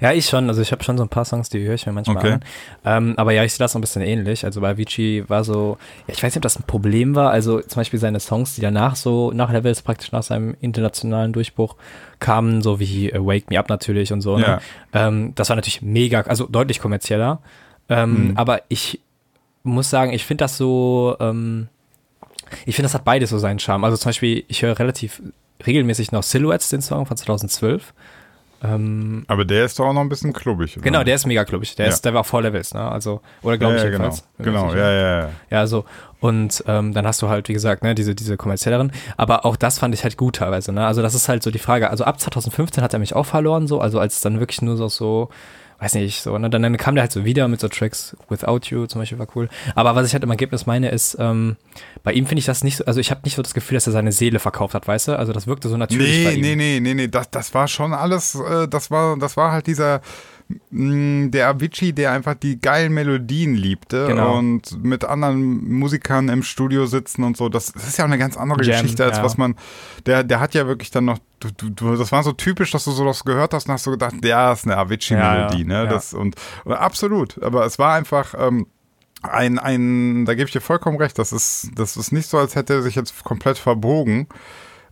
Ja, ich schon. Also ich habe schon so ein paar Songs, die höre ich mir manchmal Okay. an. Ähm, aber ja, ich sehe das so ein bisschen ähnlich. Also bei Avicii war so, ja, ich weiß nicht, ob das ein Problem war. Also zum Beispiel seine Songs, die danach so, nach Levels praktisch nach seinem internationalen Durchbruch kamen, so wie Wake Me Up natürlich und so. Ne? Ja. Ähm, das war natürlich mega, also deutlich kommerzieller. Ähm, Mhm. Aber ich muss sagen, ich finde das so, ähm, ich finde, das hat beides so seinen Charme. Also zum Beispiel, ich höre relativ regelmäßig noch Silhouettes, den Song von 2012. Ähm, Aber der ist doch auch noch ein bisschen klubbig. oder? Genau, der ist mega klubbig. Der, Ja. ist, der war vor Levels, ne? Also, oder glaube ja, ich ja, genau. jedenfalls. Genau, sicher. ja, ja, ja. Ja, so. Und ähm, dann hast du halt, wie gesagt, ne, diese, diese kommerzielleren. Aber auch das fand ich halt gut teilweise, ne? Also, das ist halt so die Frage. Also, ab 2015 hat er mich auch verloren, so. Also, als es dann wirklich nur so, so weiß nicht, so, ne? Dann, dann kam der halt so wieder mit so Tracks Without You zum Beispiel war cool. Aber was ich halt im Ergebnis meine, ist, ähm, bei ihm finde ich das nicht so, also ich habe nicht so das Gefühl, dass er seine Seele verkauft hat, weißt du? Also, das wirkte so natürlich bei Nee, ihm. nee, nee, nee, nee, das, das war schon alles, äh, das war, das war halt dieser, der Avicii, der einfach die geilen Melodien liebte Genau. und mit anderen Musikern im Studio sitzen und so. Das, das ist ja auch eine ganz andere Jam, Geschichte, als ja. was man, der, der hat ja wirklich dann noch, du, du, das war so typisch, dass du sowas gehört hast und hast so gedacht, ja, das ist eine Avicii-Melodie, Ja, ja, ne? Das, und, und absolut, aber es war einfach, ähm, ein, ein, da gebe ich dir vollkommen recht, das ist, das ist nicht so, als hätte er sich jetzt komplett verbogen.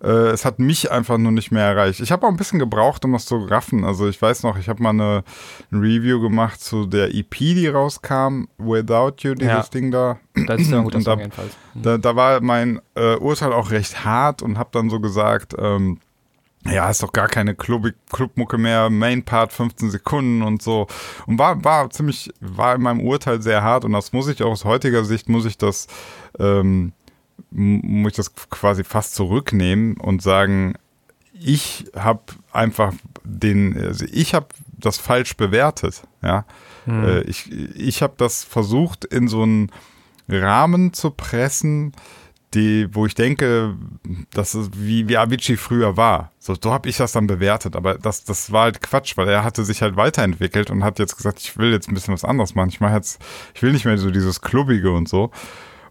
Äh, es hat mich einfach nur nicht mehr erreicht. Ich habe auch ein bisschen gebraucht, um das zu raffen. Also ich weiß noch, ich habe mal eine, ein Review gemacht zu der EP, die rauskam, Without You, dieses Ja. Ding da. Das ist ja ein guter Und Song da- jedenfalls. Da, da war mein äh, Urteil auch recht hart und habe dann so gesagt, ähm, ja, ist doch gar keine Club Clubmucke mehr, Main Part 15 Sekunden und so. Und war, war ziemlich, war in meinem Urteil sehr hart und das muss ich auch aus heutiger Sicht, muss ich das, ähm, muss ich das quasi fast zurücknehmen und sagen, ich habe einfach den, also ich habe das falsch bewertet, ja. Äh, ich ich habe das versucht in so einen Rahmen zu pressen, die, wo ich denke, das ist wie, wie Avicii früher war. So, so habe ich das dann bewertet. Aber das, das war halt Quatsch, weil er hatte sich halt weiterentwickelt und hat jetzt gesagt, ich will jetzt ein bisschen was anderes machen. Ich mache jetzt, ich will nicht mehr so dieses Klubbige und so.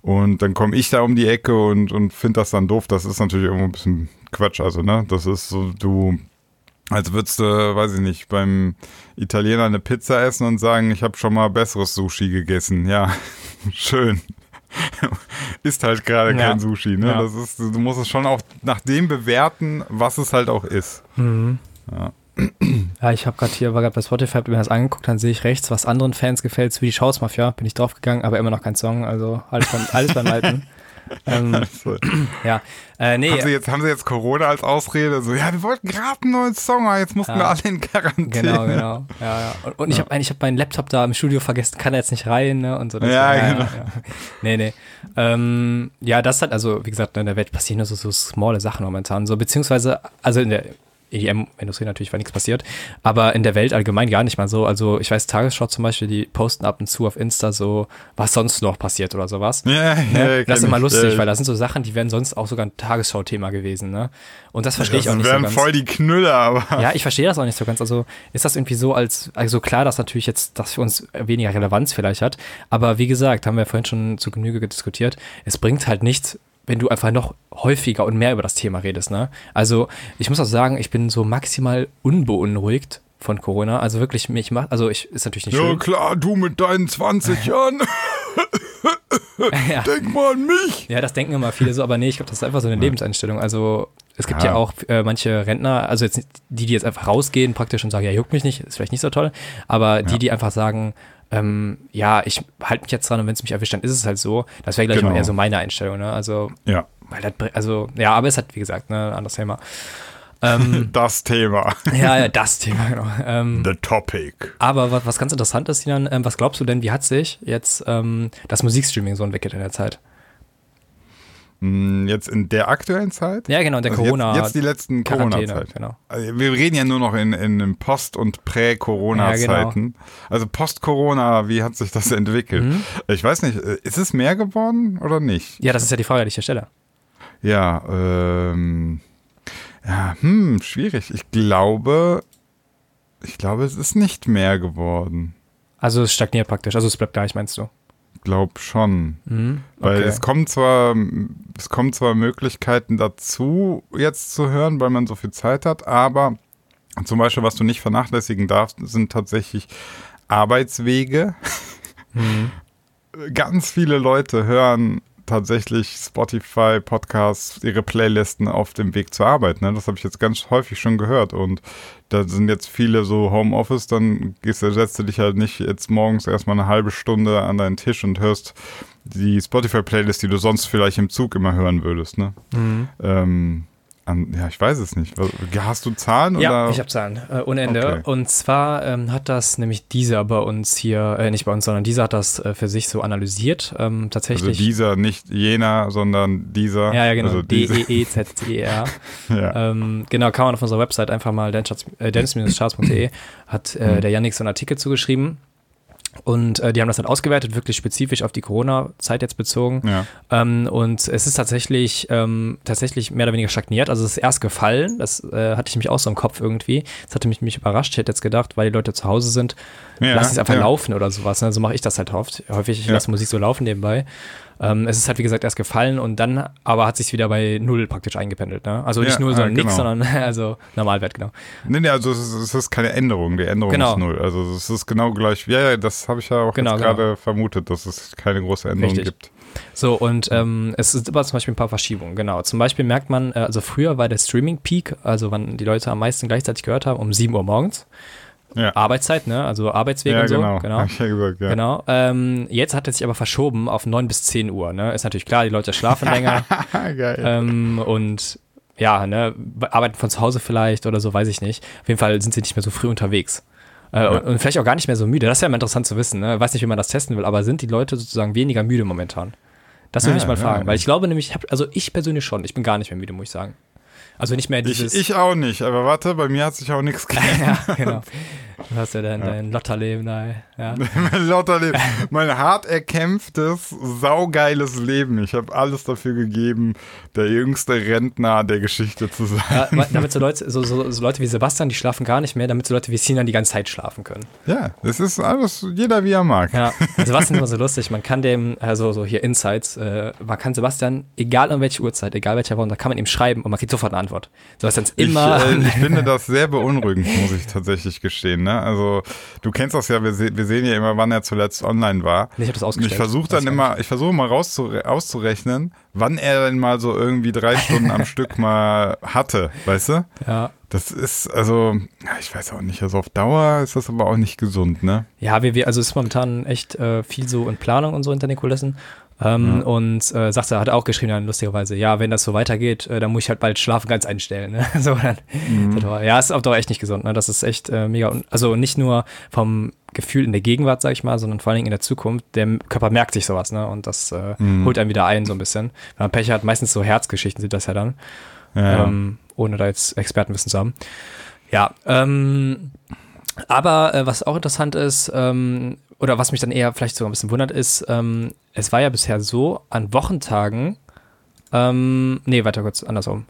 Und dann komme ich da um die Ecke und, und finde das dann doof. Das ist natürlich irgendwo ein bisschen Quatsch. Also, ne, das ist so, du, als würdest du, weiß ich nicht, beim Italiener eine Pizza essen und sagen, ich habe schon mal besseres Sushi gegessen. Ja, *laughs* schön. *laughs* ist halt gerade Ja. kein Sushi, ne? Ja. Das ist, du musst es schon auch nach dem bewerten, was es halt auch ist. Ja, ich habe gerade hier, war gerade bei Spotify, hab mir das angeguckt, dann sehe ich rechts, was anderen Fans gefällt, wie die Mafia, bin ich draufgegangen, aber immer noch kein Song, also alles beim, alles beim Alten. *laughs* ähm, *clears throat* ja, äh, nee, Haben, sie jetzt, haben sie jetzt Corona als Ausrede? So, ja, wir wollten gerade einen neuen Song, aber jetzt mussten Ja. wir alle in Quarantäne. Genau, genau. Ja, ja. Und, und ich habe ich hab meinen Laptop da im Studio vergessen, kann er jetzt nicht rein, ne? Und so. Das Ja, war- genau. ja. Nee, nee. Ähm, ja, das hat, also, wie gesagt, in der Welt passieren nur so, so small Sachen momentan. So, beziehungsweise, also in der EDM-Industrie natürlich war nichts passiert, aber in der Welt allgemein gar nicht mal so. Also, ich weiß, Tagesschau zum Beispiel, die posten ab und zu auf Insta so, was sonst noch passiert oder sowas. Ja, ja, Ne? Das ist immer lustig, Ja, weil das sind so Sachen, die wären sonst auch sogar ein Tagesschau-Thema gewesen, ne? Und das verstehe ich auch das nicht so wären ganz. voll die Knüller, aber. *laughs* Ja, ich verstehe das auch nicht so ganz. Also ist das irgendwie so als, also klar, dass natürlich jetzt das für uns weniger Relevanz vielleicht hat, aber wie gesagt, haben wir vorhin schon zu Genüge diskutiert, es bringt halt nichts, wenn du einfach noch häufiger und mehr über das Thema redest, ne? Also ich muss auch sagen, ich bin so maximal unbeunruhigt von Corona. Also wirklich, mich macht, also ich, ist natürlich nicht Ja schön. klar, du mit deinen 20 *laughs* Jahren, Ja. denk mal an mich. Ja, das denken immer viele so, aber nee, ich glaube, das ist einfach so eine Lebenseinstellung. Also es gibt ja, Ja. auch äh, manche Rentner, also jetzt nicht die, die jetzt einfach rausgehen praktisch und sagen, ja, juckt mich nicht, ist vielleicht nicht so toll, aber die, die einfach sagen, ähm, ja, ich halte mich jetzt dran und wenn es mich erwischt, dann ist es halt so. Das wäre gleich Genau. mal eher so meine Einstellung, ne? Also, Ja, weil das, also, ja, aber es hat, wie gesagt, ne, ein anderes Thema. Ähm, *laughs* das Thema. ja, ja, das Thema, genau. Ähm, The topic. aber was, was ganz interessant ist, Sinan, ähm, was glaubst du denn, wie hat sich jetzt ähm, das Musikstreaming so entwickelt in der Zeit? Hm, Jetzt in der aktuellen Zeit? Ja, genau, in der Also Corona. Jetzt, jetzt die letzten Quarantäne, Corona-Zeit. genau. Also wir reden ja nur noch in, in Post- und Prä-Corona-Zeiten. Also Post-Corona, wie hat sich das entwickelt? Mhm. Ich weiß nicht, äh, ist es mehr geworden oder nicht? Ja, das ist ja die Frage, die ich hier stelle. Ja, ähm, ja, hm, schwierig. Ich glaube, ich glaube, es ist nicht mehr geworden. Also es stagniert praktisch, also es bleibt gleich, meinst du? Glaub schon. Mhm. Weil okay. es kommen zwar, es kommen zwar Möglichkeiten dazu, jetzt zu hören, weil man so viel Zeit hat, aber zum Beispiel, was du nicht vernachlässigen darfst, sind tatsächlich Arbeitswege. Mhm. Ganz viele Leute hören tatsächlich Spotify, Podcasts, ihre Playlisten auf dem Weg zur Arbeit. Ne? Das habe ich jetzt ganz häufig schon gehört. Und da sind jetzt viele so Homeoffice, dann gehst setzt du dich halt nicht jetzt morgens erstmal eine halbe Stunde an deinen Tisch und hörst die Spotify-Playlist, die du sonst vielleicht im Zug immer hören würdest. Ne? Mhm. Ähm, an, ja, ich weiß es nicht. Hast du Zahlen? Ja, oder? ich habe Zahlen äh, ohne Ende. Okay. Und zwar ähm, hat das nämlich dieser bei uns hier, äh, nicht bei uns, sondern dieser hat das äh, für sich so analysiert. Ähm, also tatsächlich. dieser, nicht jener, sondern dieser. ja, ja, genau. Also D-E-E-Z-E-R. *laughs* ja. ähm, genau, kann man auf unserer Website einfach mal dance- äh, dance-charts.de hat äh, der Yannick so einen Artikel zugeschrieben. Und äh, die haben das dann ausgewertet, wirklich spezifisch auf die Corona-Zeit jetzt bezogen. ja. Ähm, und es ist tatsächlich, ähm, tatsächlich mehr oder weniger stagniert. Also es ist erst gefallen. Das äh, hatte ich mich auch so im Kopf irgendwie. Das hatte mich, mich überrascht. Ich hätte jetzt gedacht, weil die Leute zu Hause sind, Ja, lass es einfach ja. laufen oder sowas. Ne? So mache ich das halt oft. Häufig, ich Ja. lasse Musik so laufen nebenbei. Ähm, es ist halt, wie gesagt, erst gefallen und dann aber hat sich wieder bei null praktisch eingependelt. Ne? Also nicht Ja, null, sondern nichts, genau. sondern *laughs* also Normalwert, genau. Nee, nee, also es ist, es ist keine Änderung. Die Änderung Genau. ist null. Also es ist genau gleich. Ja, ja, das habe ich ja auch Genau, genau. gerade vermutet, dass es keine große Änderung Richtig. gibt. So, und ähm, es ist aber zum Beispiel ein paar Verschiebungen, genau. Zum Beispiel merkt man, äh, also früher war der Streaming-Peak, also wann die Leute am meisten gleichzeitig gehört haben, um 7 Uhr morgens. Ja, Arbeitszeit, ne? Also Arbeitsweg ja und so. genau. genau. Hab ich ja gesagt, ja. Genau. Ähm, jetzt hat es sich aber verschoben auf 9 bis 10 Uhr. Ne? Ist natürlich klar, die Leute schlafen länger *laughs* Geil. ähm, und ja, ne, arbeiten von zu Hause vielleicht oder so, weiß ich nicht. Auf jeden Fall sind sie nicht mehr so früh unterwegs. Äh, und, und vielleicht auch gar nicht mehr so müde. Das wäre mal interessant zu wissen. Ne? Weiß nicht, wie man das testen will, aber sind die Leute sozusagen weniger müde momentan? Das würde Ja, ich mal ja. fragen, weil ich glaube nämlich, ich hab, also ich persönlich schon, ich bin gar nicht mehr müde, muss ich sagen. Also nicht mehr Ich, dieses. ich auch nicht, aber warte, bei mir hat sich auch nichts *laughs* geändert. ja, genau. Du hast ja dein, dein Lotterleben da. Ja. *laughs* mein lauter Leben. Mein hart erkämpftes, saugeiles Leben. Ich habe alles dafür gegeben, der jüngste Rentner der Geschichte zu sein. Ja, damit so Leute, so, so, so Leute wie Sebastian, die schlafen gar nicht mehr, damit so Leute wie Sinan die ganze Zeit schlafen können. Ja, es ist alles, jeder wie er mag. Ja, *laughs* Sebastian ist immer so lustig. Man kann dem, also so hier Insights, äh, man kann Sebastian, egal um welche Uhrzeit, egal welcher Woche, da kann man ihm schreiben und man kriegt sofort eine Antwort. Sebastian ist immer. Ich, äh, ich *laughs* finde das sehr beunruhigend, muss ich tatsächlich gestehen. Ne? Also du kennst das ja, wir, se wir sehen ja immer, wann er zuletzt online war. Ich hab das Und ausgestellt. ich versuche dann immer, ich versuche mal auszurechnen, wann er denn mal so irgendwie drei Stunden am *laughs* Stück mal hatte, weißt du? Ja. Das ist, also, ich weiß auch nicht, also auf Dauer ist das aber auch nicht gesund, ne? Ja, wir, wir, also ist momentan echt äh, viel so in Planung und so hinter den Kulissen. Ähm, Und äh, sagt er, hat auch geschrieben, dann lustigerweise, ja, wenn das so weitergeht, äh, dann muss ich halt bald Schlafen ganz einstellen. Ne? *laughs* so, dann, so, ja, ist auf Dauer echt nicht gesund. Ne? Das ist echt äh, mega. Also nicht nur vom Gefühl in der Gegenwart, sag ich mal, sondern vor allen Dingen in der Zukunft. Der Körper merkt sich sowas, ne? Und das äh, holt einen wieder ein, so ein bisschen. Wenn man Pech hat, meistens so Herzgeschichten sind das ja dann. Ja. ähm, ohne da jetzt Expertenwissen zu haben. Ja, ähm, aber äh, was auch interessant ist, ähm, oder was mich dann eher vielleicht sogar ein bisschen wundert, ist, ähm, es war ja bisher so, an Wochentagen, ähm, nee, weiter kurz, andersrum.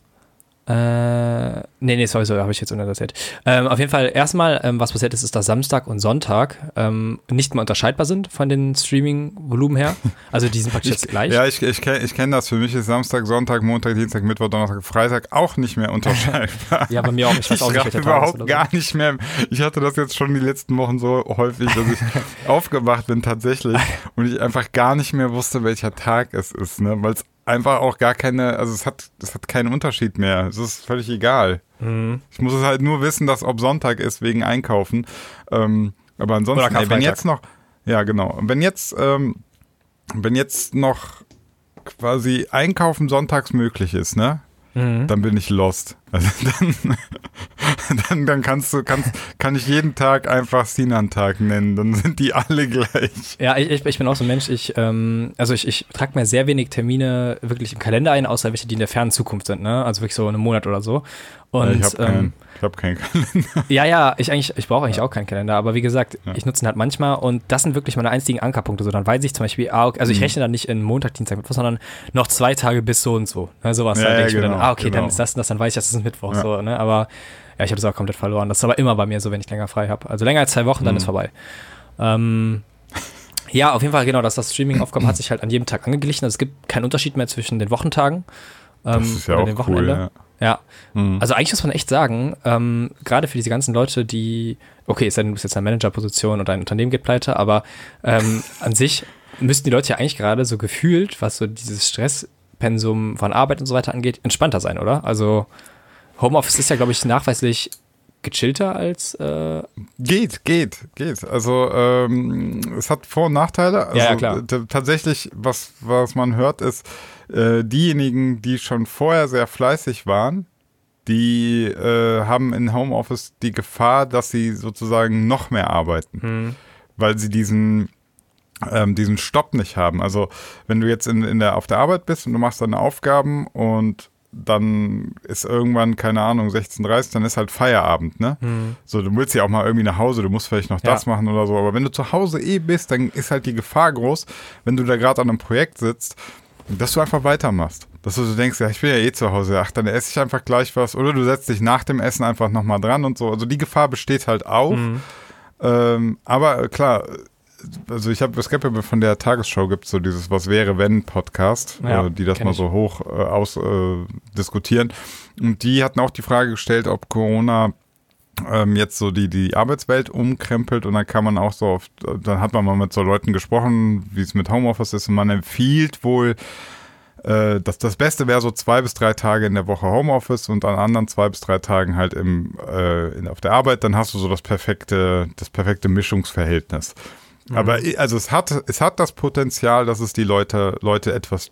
Äh, nee, nee, sorry, sorry, habe ich jetzt unerzählt. Ähm, auf jeden Fall, erstmal, ähm, was passiert ist, ist, dass Samstag und Sonntag ähm, nicht mehr unterscheidbar sind von den Streaming-Volumen her. Also die sind praktisch *laughs* jetzt gleich. Ja, ich, ich kenne ich kenn das. Für mich ist Samstag, Sonntag, Montag, Dienstag, Mittwoch, Donnerstag, Freitag auch nicht mehr unterscheidbar. *laughs* Ja, bei mir auch. Ich weiß auch ich nicht, Tag ist überhaupt so. gar nicht mehr. Ich hatte das jetzt schon die letzten Wochen so häufig, dass ich *laughs* aufgewacht bin tatsächlich und ich einfach gar nicht mehr wusste, welcher Tag es ist, ne? Weil es einfach auch gar keine, also es hat, es hat keinen Unterschied mehr. Es ist völlig egal. Mhm. Ich muss es halt nur wissen, dass ob Sonntag ist wegen Einkaufen. Ähm, aber ansonsten, ey, wenn jetzt noch, ja genau, wenn jetzt, ähm, wenn jetzt noch quasi Einkaufen sonntags möglich ist, ne? Mhm. Dann bin ich lost. Also *laughs* dann, dann, dann kannst du, kannst, kann ich jeden Tag einfach Sinan-Tag nennen. Dann sind die alle gleich. Ja, ich, ich bin auch so ein Mensch, ich, ähm, also ich, ich trage mir sehr wenig Termine wirklich im Kalender ein, außer welche, die in der fernen Zukunft sind, ne? Also wirklich so einen Monat oder so. Und ich habe keinen, ähm, hab keinen Kalender. *laughs* ja, ja, ich eigentlich, ich brauche eigentlich auch keinen Kalender, aber wie gesagt, Ja. ich nutze ihn halt manchmal und das sind wirklich meine einzigen Ankerpunkte. So, dann weiß ich zum Beispiel, ah, okay, also Mhm. ich rechne dann nicht in Montag, Dienstag, Mittwoch, sondern noch zwei Tage bis so und so. Ne, sowas. Ja, dann ja, denke ich mir dann, genau, ah, okay, dann genau. ist das und das, dann weiß ich, das Mittwoch. Ja. So, ne? Aber ja, ich habe es auch komplett verloren. Das ist aber immer bei mir so, wenn ich länger frei habe. Also länger als zwei Wochen, dann Mhm. ist vorbei. Ähm, ja, auf jeden Fall, genau, dass das Streaming-Aufkommen hat sich halt an jedem Tag angeglichen. Also es gibt keinen Unterschied mehr zwischen den Wochentagen ähm, Das ist ja oder auch dem cool. Wochenende. Ja. Ja, Mhm. also eigentlich muss man echt sagen, ähm, gerade für diese ganzen Leute, die, okay, ist ja, du bist jetzt in einer Managerposition und dein Unternehmen geht pleite, aber ähm, *laughs* an sich müssten die Leute ja eigentlich gerade so gefühlt, was so dieses Stresspensum von Arbeit und so weiter angeht, entspannter sein, oder? Also Homeoffice ist ja, glaube ich, nachweislich gechillter als äh, Geht, geht, geht. Also ähm, es hat Vor- und Nachteile. Also, Ja, ja, klar. Tatsächlich, was, was man hört, ist, äh, diejenigen, die schon vorher sehr fleißig waren, die äh, haben in Homeoffice die Gefahr, dass sie sozusagen noch mehr arbeiten, weil sie diesen ähm, diesen Stopp nicht haben. Also wenn du jetzt in, in der, auf der Arbeit bist und du machst deine Aufgaben und dann ist irgendwann, keine Ahnung, 16.30 dann ist halt Feierabend, ne? So, du willst ja auch mal irgendwie nach Hause, du musst vielleicht noch Ja. das machen oder so, aber wenn du zu Hause eh bist, dann ist halt die Gefahr groß, wenn du da gerade an einem Projekt sitzt, dass du einfach weitermachst. Dass du so denkst, ja, ich bin ja eh zu Hause, ach, dann esse ich einfach gleich was. Oder du setzt dich nach dem Essen einfach nochmal dran und so. Also die Gefahr besteht halt auch. Ähm, aber äh, klar, also ich habe, es gab ja von der Tagesschau gibt es so dieses Was wäre wenn Podcast, Ja, äh, die das mal ich. so hoch äh, aus äh, diskutieren. Und die hatten auch die Frage gestellt, ob Corona ähm, jetzt so die, die Arbeitswelt umkrempelt und dann kann man auch so oft, dann hat man mal mit so Leuten gesprochen, wie es mit Homeoffice ist und man empfiehlt wohl, äh, dass das Beste wäre so zwei bis drei Tage in der Woche Homeoffice und an anderen zwei bis drei Tagen halt im, äh, in, auf der Arbeit, dann hast du so das perfekte, das perfekte Mischungsverhältnis. Aber i- also es hat, es hat das Potenzial, dass es die Leute, Leute etwas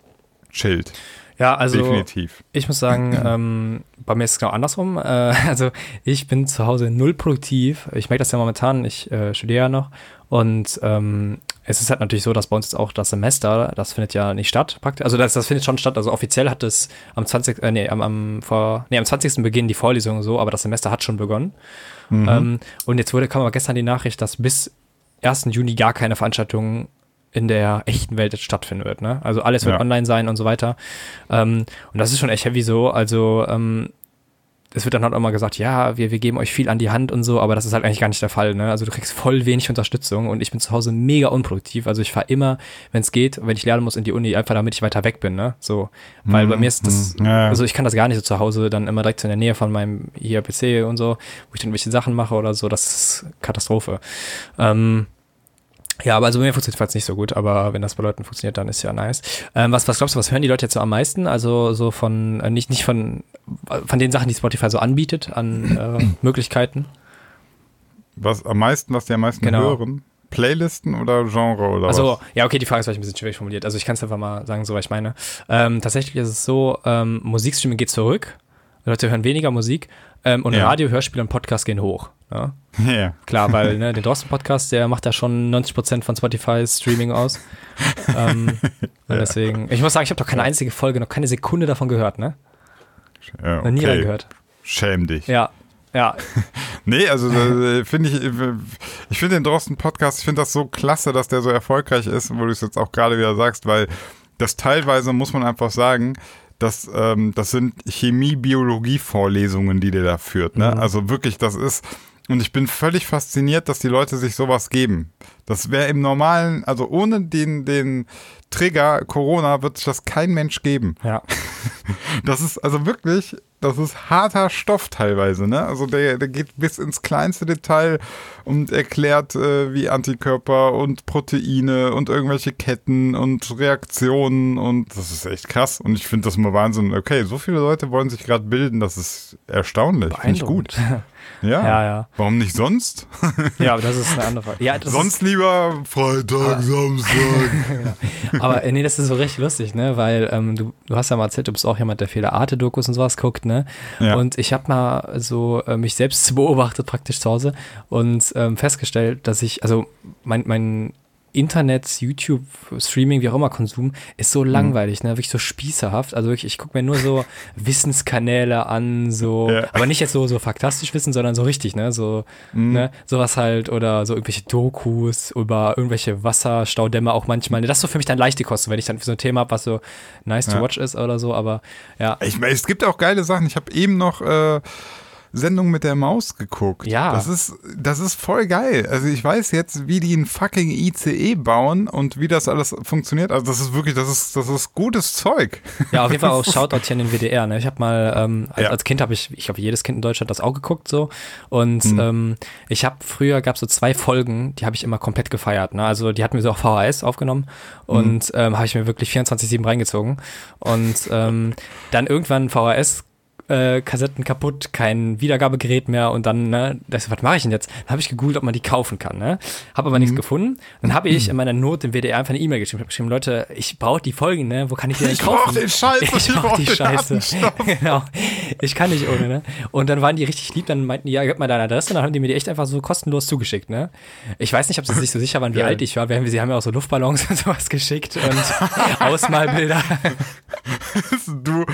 chillt. Ja, also Definitiv. ich muss sagen, *clears throat* ähm, bei mir ist es genau andersrum. Äh, *laughs* also ich bin zu Hause null produktiv. Ich merke das ja momentan, ich äh, studiere ja noch. Und ähm, es ist halt natürlich so, dass bei uns jetzt auch das Semester, das findet ja nicht statt, praktisch. Also das, das findet schon statt. Also offiziell hat es am 20. Äh, nee, am, am, vor, nee, am 20. beginnen die Vorlesungen so, aber das Semester hat schon begonnen. Ähm, und jetzt wurde, kam aber gestern die Nachricht, dass bis 1. Juni gar keine Veranstaltungen in der echten Welt jetzt stattfinden wird. Ne? Also alles wird Ja. online sein und so weiter. Ähm, und das ist schon echt heavy so. Also ähm, es wird dann halt auch immer gesagt, ja, wir, wir geben euch viel an die Hand und so, aber das ist halt eigentlich gar nicht der Fall. Ne? Also du kriegst voll wenig Unterstützung und ich bin zu Hause mega unproduktiv. Also ich fahre immer, wenn es geht, wenn ich lernen muss in die Uni, einfach damit ich weiter weg bin. Ne? So, weil bei mir ist das, Mhm. Ja. also ich kann das gar nicht so zu Hause dann immer direkt in der Nähe von meinem hier PC und so, wo ich dann irgendwelche Sachen mache oder so. Das ist Katastrophe. Ähm, ja, aber also bei mir funktioniert es nicht so gut, aber wenn das bei Leuten funktioniert, dann ist ja nice. Ähm, was, was glaubst du, was hören die Leute jetzt so am meisten? Also so von, äh, nicht, nicht von, von den Sachen, die Spotify so anbietet an äh, *clears throat* Möglichkeiten? Was am meisten, was die am meisten Genau. hören? Playlisten oder Genre oder Also, was? ja, okay, die Frage ist vielleicht ein bisschen schwierig formuliert. Also ich kann es einfach mal sagen, so was ich meine. Ähm, tatsächlich ist es so, ähm, Musikstreaming geht zurück, Leute hören weniger Musik ähm, und Ja. Radio, Hörspiele und Podcast gehen hoch. Ja? *laughs* Ja. Klar, weil *laughs* ne, der Drosten-Podcast, der macht ja schon 90% von Spotify's Streaming aus. ähm, *laughs* und deswegen, ich muss sagen, ich habe doch keine einzige Folge, noch keine Sekunde davon gehört, ne? ja Noch nie okay. reingehört. Schäm dich. Ja, ja, Nee, also äh, finde ich, ich finde den Drosten-Podcast, ich finde das so klasse, dass der so erfolgreich ist, wo du es jetzt auch gerade wieder sagst, weil das teilweise, muss man einfach sagen, das, ähm, das sind Chemie-Biologie-Vorlesungen, die der da führt. Ne? Also wirklich, das ist, und ich bin völlig fasziniert, dass die Leute sich sowas geben. Das wäre im normalen, also ohne den, den Trigger Corona wird sich das kein Mensch geben. ja. *laughs* Das ist also wirklich, das ist harter Stoff teilweise, ne? Also der, der geht bis ins kleinste Detail und erklärt, äh, wie Antikörper und Proteine und irgendwelche Ketten und Reaktionen und das ist echt krass. Und ich finde das mal Wahnsinn. Okay, so viele Leute wollen sich gerade bilden, das ist erstaunlich. Finde ich gut. *laughs* Ja. Ja, ja. Warum nicht sonst? Ja, aber das ist eine andere Frage. Ja, sonst lieber Freitag, Samstag. *laughs* Ist, aber äh, nee, das ist so richtig lustig, ne? Weil ähm, du, du hast ja mal erzählt, du bist auch jemand, der viele Arte-Dokus und sowas guckt, ne? Ja. Und ich habe mal so äh, mich selbst *laughs* beobachtet praktisch zu Hause und ähm, festgestellt, dass ich, also mein, mein Internet, YouTube, Streaming, wie auch immer Konsum, ist Mhm. so langweilig, ne? Wirklich so spießerhaft. Also wirklich, ich gucke mir nur so *laughs* Wissenskanäle an, so, Ja. aber nicht jetzt so, so faktastisch Wissen, sondern so richtig, ne? So, Mhm. ne? Sowas halt oder so irgendwelche Dokus über irgendwelche Wasserstaudämme auch manchmal. Ne? Das ist so für mich dann leichte Kosten, wenn ich dann für so ein Thema habe, was so nice to Ja. watch ist oder so, aber ja. Ich meine, es gibt auch geile Sachen. Ich habe eben noch äh, Sendung mit der Maus geguckt. Ja. Das ist, das ist voll geil. Also ich weiß jetzt, wie die einen fucking ICE bauen und wie das alles funktioniert. Also das ist wirklich, das ist, das ist gutes Zeug. Ja, auf jeden Fall *laughs* auch Shoutout hier in den WDR. Ne? Ich habe mal, ähm, als, Ja. als Kind habe ich, ich glaube, jedes Kind in Deutschland das auch geguckt so. Und Mhm. ähm, ich habe früher gab es so zwei Folgen, die habe ich immer komplett gefeiert. Ne? Also die hatten wir so auf VHS aufgenommen und Mhm. ähm, habe ich mir wirklich 24/7 reingezogen. Und ähm, dann irgendwann VHS äh, Kassetten kaputt, kein Wiedergabegerät mehr und dann, ne, das, was mache ich denn jetzt? Dann habe ich gegoogelt, ob man die kaufen kann, ne? Habe aber Mhm. nichts gefunden. Dann habe ich in meiner Not dem WDR einfach eine E-Mail geschrieben. Ich habe geschrieben, Leute, ich brauche die Folgen, ne? Wo kann ich die denn Ich kaufen? brauch den Scheiß, *laughs* Ich ich brauch brauch die den Scheiße. *laughs* Genau. Ich kann nicht ohne, ne? Und dann waren die richtig lieb, dann meinten die, ja, gib mal deine Adresse, und dann haben die mir die echt einfach so kostenlos zugeschickt, ne? Ich weiß nicht, ob sie sich so sicher waren, wie Geil. alt ich war. Wir haben, sie haben ja auch so Luftballons *laughs* und sowas geschickt und Ausmalbilder. Du,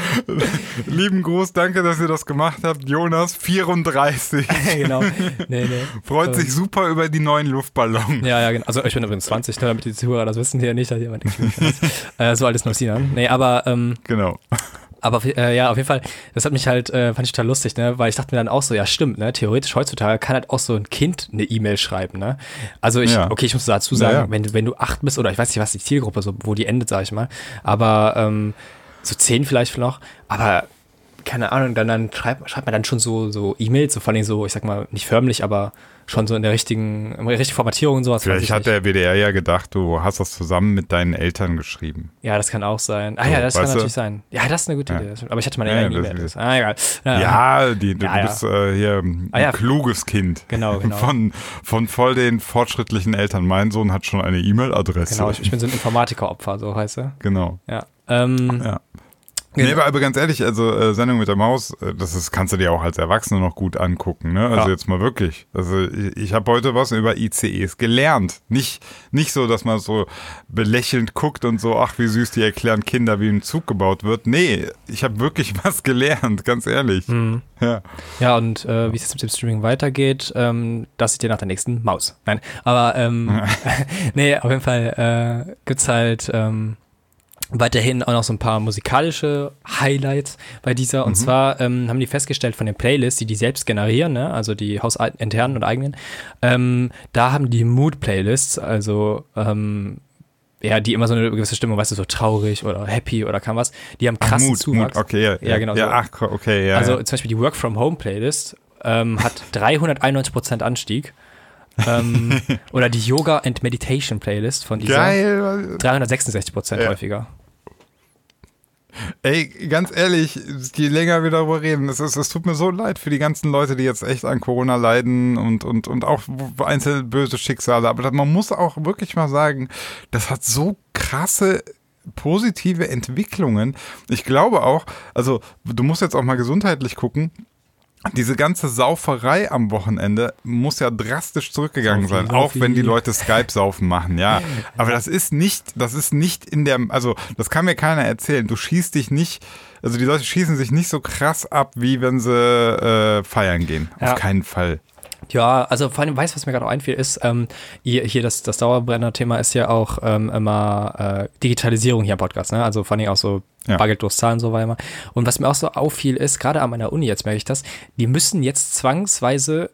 lieben Gruß, danke, dass ihr das gemacht habt. Jonas, 34. *laughs* genau. Nee, nee. Freut sich super über die neuen Luftballons. Ja, ja, genau. Also ich bin übrigens 20, ne, damit die Zuhörer das wissen hier nicht, dass jemand *laughs* äh, so alt ist noch ne? Nee, aber ähm, Genau. Aber äh, ja, auf jeden Fall, das hat mich halt, äh, fand ich total lustig, ne? Weil ich dachte mir dann auch so, ja stimmt, ne? Theoretisch heutzutage kann halt auch so ein Kind eine E-Mail schreiben, ne? Also ich, Ja. okay, ich muss dazu sagen, Ja, ja. wenn, du- wenn du acht bist, oder ich weiß nicht, was die Zielgruppe, so, wo die endet, sag ich mal, aber ähm, so zehn vielleicht noch, aber keine Ahnung, dann, dann schreibt, schreibt man dann schon so, so E-Mails, so vor allem so, ich sag mal, nicht förmlich, aber schon so in der richtigen, in der richtigen Formatierung und sowas. Vielleicht ich hat nicht. der WDR ja gedacht, du hast das zusammen mit deinen Eltern geschrieben. Ja, das kann auch sein. Ah So, ja, das kann du? natürlich sein. Ja, das ist eine gute Ja. Idee. Aber ich hatte meine Ja, eigene das- E-Mail. Ah, egal. Ja, die, du Ja, ja. bist äh, hier ein Ah, ja. kluges Kind. Genau, *laughs* genau. Von, von voll den fortschrittlichen Eltern. Mein Sohn hat schon eine E-Mail-Adresse. Genau, ich, ich bin so ein Informatikeropfer, so heißt er. Genau. Ja. Ähm, Ja. Genau. Nee, aber, aber ganz ehrlich, also äh, Sendung mit der Maus, äh, das ist, kannst du dir auch als Erwachsener noch gut angucken, ne? Also Ja. jetzt mal wirklich. Also ich, ich habe heute was über ICEs gelernt. Nicht, nicht so, dass man so belächelnd guckt und so, ach wie süß, die erklären Kinder, wie ein Zug gebaut wird. Nee, ich habe wirklich *laughs* was gelernt, ganz ehrlich. Mhm. Ja. Ja, und äh, wie es jetzt mit dem Streaming weitergeht, ähm, das seht ihr nach der nächsten Maus. Nein, aber ähm, *laughs* nee, auf jeden Fall äh, gibt's halt ähm, weiterhin auch noch so ein paar musikalische Highlights bei dieser. Und zwar ähm, haben die festgestellt von den Playlists, die die selbst generieren, ne? also die hausinternen und eigenen, ähm, da haben die Mood-Playlists, also ähm, ja, die immer so eine gewisse Stimmung, weißt du, so traurig oder happy oder kann was, die haben Ach, krassen Mut, Zuwachs. Mut, okay, ja. Ja, genau Ja, so. ach, okay, ja. Also ja. zum Beispiel die Work from Home Playlist ähm, hat *laughs* 391% Anstieg. ähm, *laughs* oder die Yoga and Meditation Playlist von dieser Geil. 366% Ja. häufiger. Ey, ganz ehrlich, je länger wir darüber reden, es, ist, es tut mir so leid für die ganzen Leute, die jetzt echt an Corona leiden und, und, und auch einzelne böse Schicksale. Aber man muss auch wirklich mal sagen, das hat so krasse positive Entwicklungen. Ich glaube auch, also du musst jetzt auch mal gesundheitlich gucken. Diese ganze Sauferei am Wochenende muss ja drastisch zurückgegangen Saufi, sein, auch Saufi. wenn die Leute Skype-Saufen machen, ja. *laughs* Aber das ist nicht, das ist nicht in der, also das kann mir keiner erzählen. Du schießt dich nicht, also die Leute schießen sich nicht so krass ab, wie wenn sie äh, feiern gehen. Ja. Auf keinen Fall. Ja, also vor allem, weißt du, was mir gerade auch einfiel, ist, ähm, hier, hier das, das Dauerbrenner-Thema ist ja auch ähm, immer äh, Digitalisierung hier im Podcast, ne? Also vor allem auch so Ja. Bargeld durch Zahlen so weiter. Und was mir auch so auffiel, ist, gerade an meiner Uni, jetzt merke ich das, die müssen jetzt zwangsweise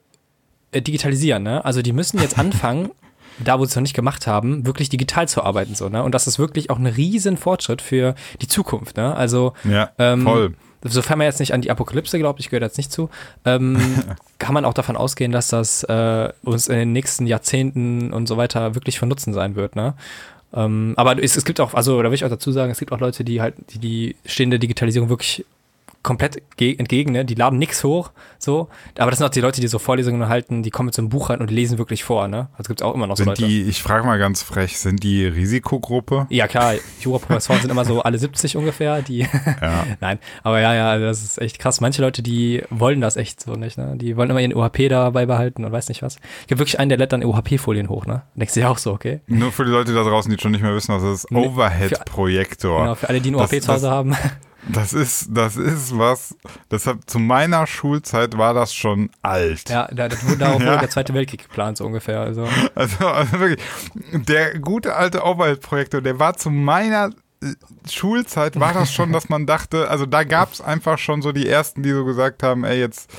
äh, digitalisieren, ne? Also die müssen jetzt anfangen, *laughs* da wo sie es noch nicht gemacht haben, wirklich digital zu arbeiten, so, ne? Und das ist wirklich auch ein riesen Fortschritt für die Zukunft, ne? Also Ja, ähm, voll. Sofern man jetzt nicht an die Apokalypse glaubt, ich gehöre jetzt nicht zu, ähm, *laughs* kann man auch davon ausgehen, dass das äh, uns in den nächsten Jahrzehnten und so weiter wirklich von Nutzen sein wird, ne? Ähm, aber es, es gibt auch, also da will ich auch dazu sagen, es gibt auch Leute, die halt, die, die stehen der Digitalisierung wirklich komplett ge- entgegen, ne? Die laden nichts hoch, so. Aber das sind auch die Leute, die so Vorlesungen halten, die kommen mit so einem Buch rein und lesen wirklich vor, ne? Also gibt es auch immer noch so Sind Leute. die, ich frage mal ganz frech, sind die Risikogruppe? Ja, klar, Jura-Professoren sind immer so alle 70 ungefähr, die. Ja. *laughs* Nein, aber ja, ja, das ist echt krass. Manche Leute, die wollen das echt so nicht, ne? Die wollen immer ihren UHP dabei behalten und weiß nicht was. Ich gibt wirklich einen, der lädt dann UHP-Folien hoch, ne? Denkst du ja auch so, okay? Nur für die Leute da draußen, die schon nicht mehr wissen, was das ist. Overhead-Projektor. Genau, für alle, die einen Das- UHP zu Hause das- haben. Das ist, das ist was, deshalb zu meiner Schulzeit war das schon alt. ja, da, das wurde, darauf *laughs* Ja. der Zweite Weltkrieg geplant, so ungefähr. Also, Also, also wirklich, der gute alte Overhead-Projektor, der war zu meiner äh, Schulzeit, war das schon, dass man dachte, also da gab es einfach schon so die ersten, die so gesagt haben, ey, jetzt,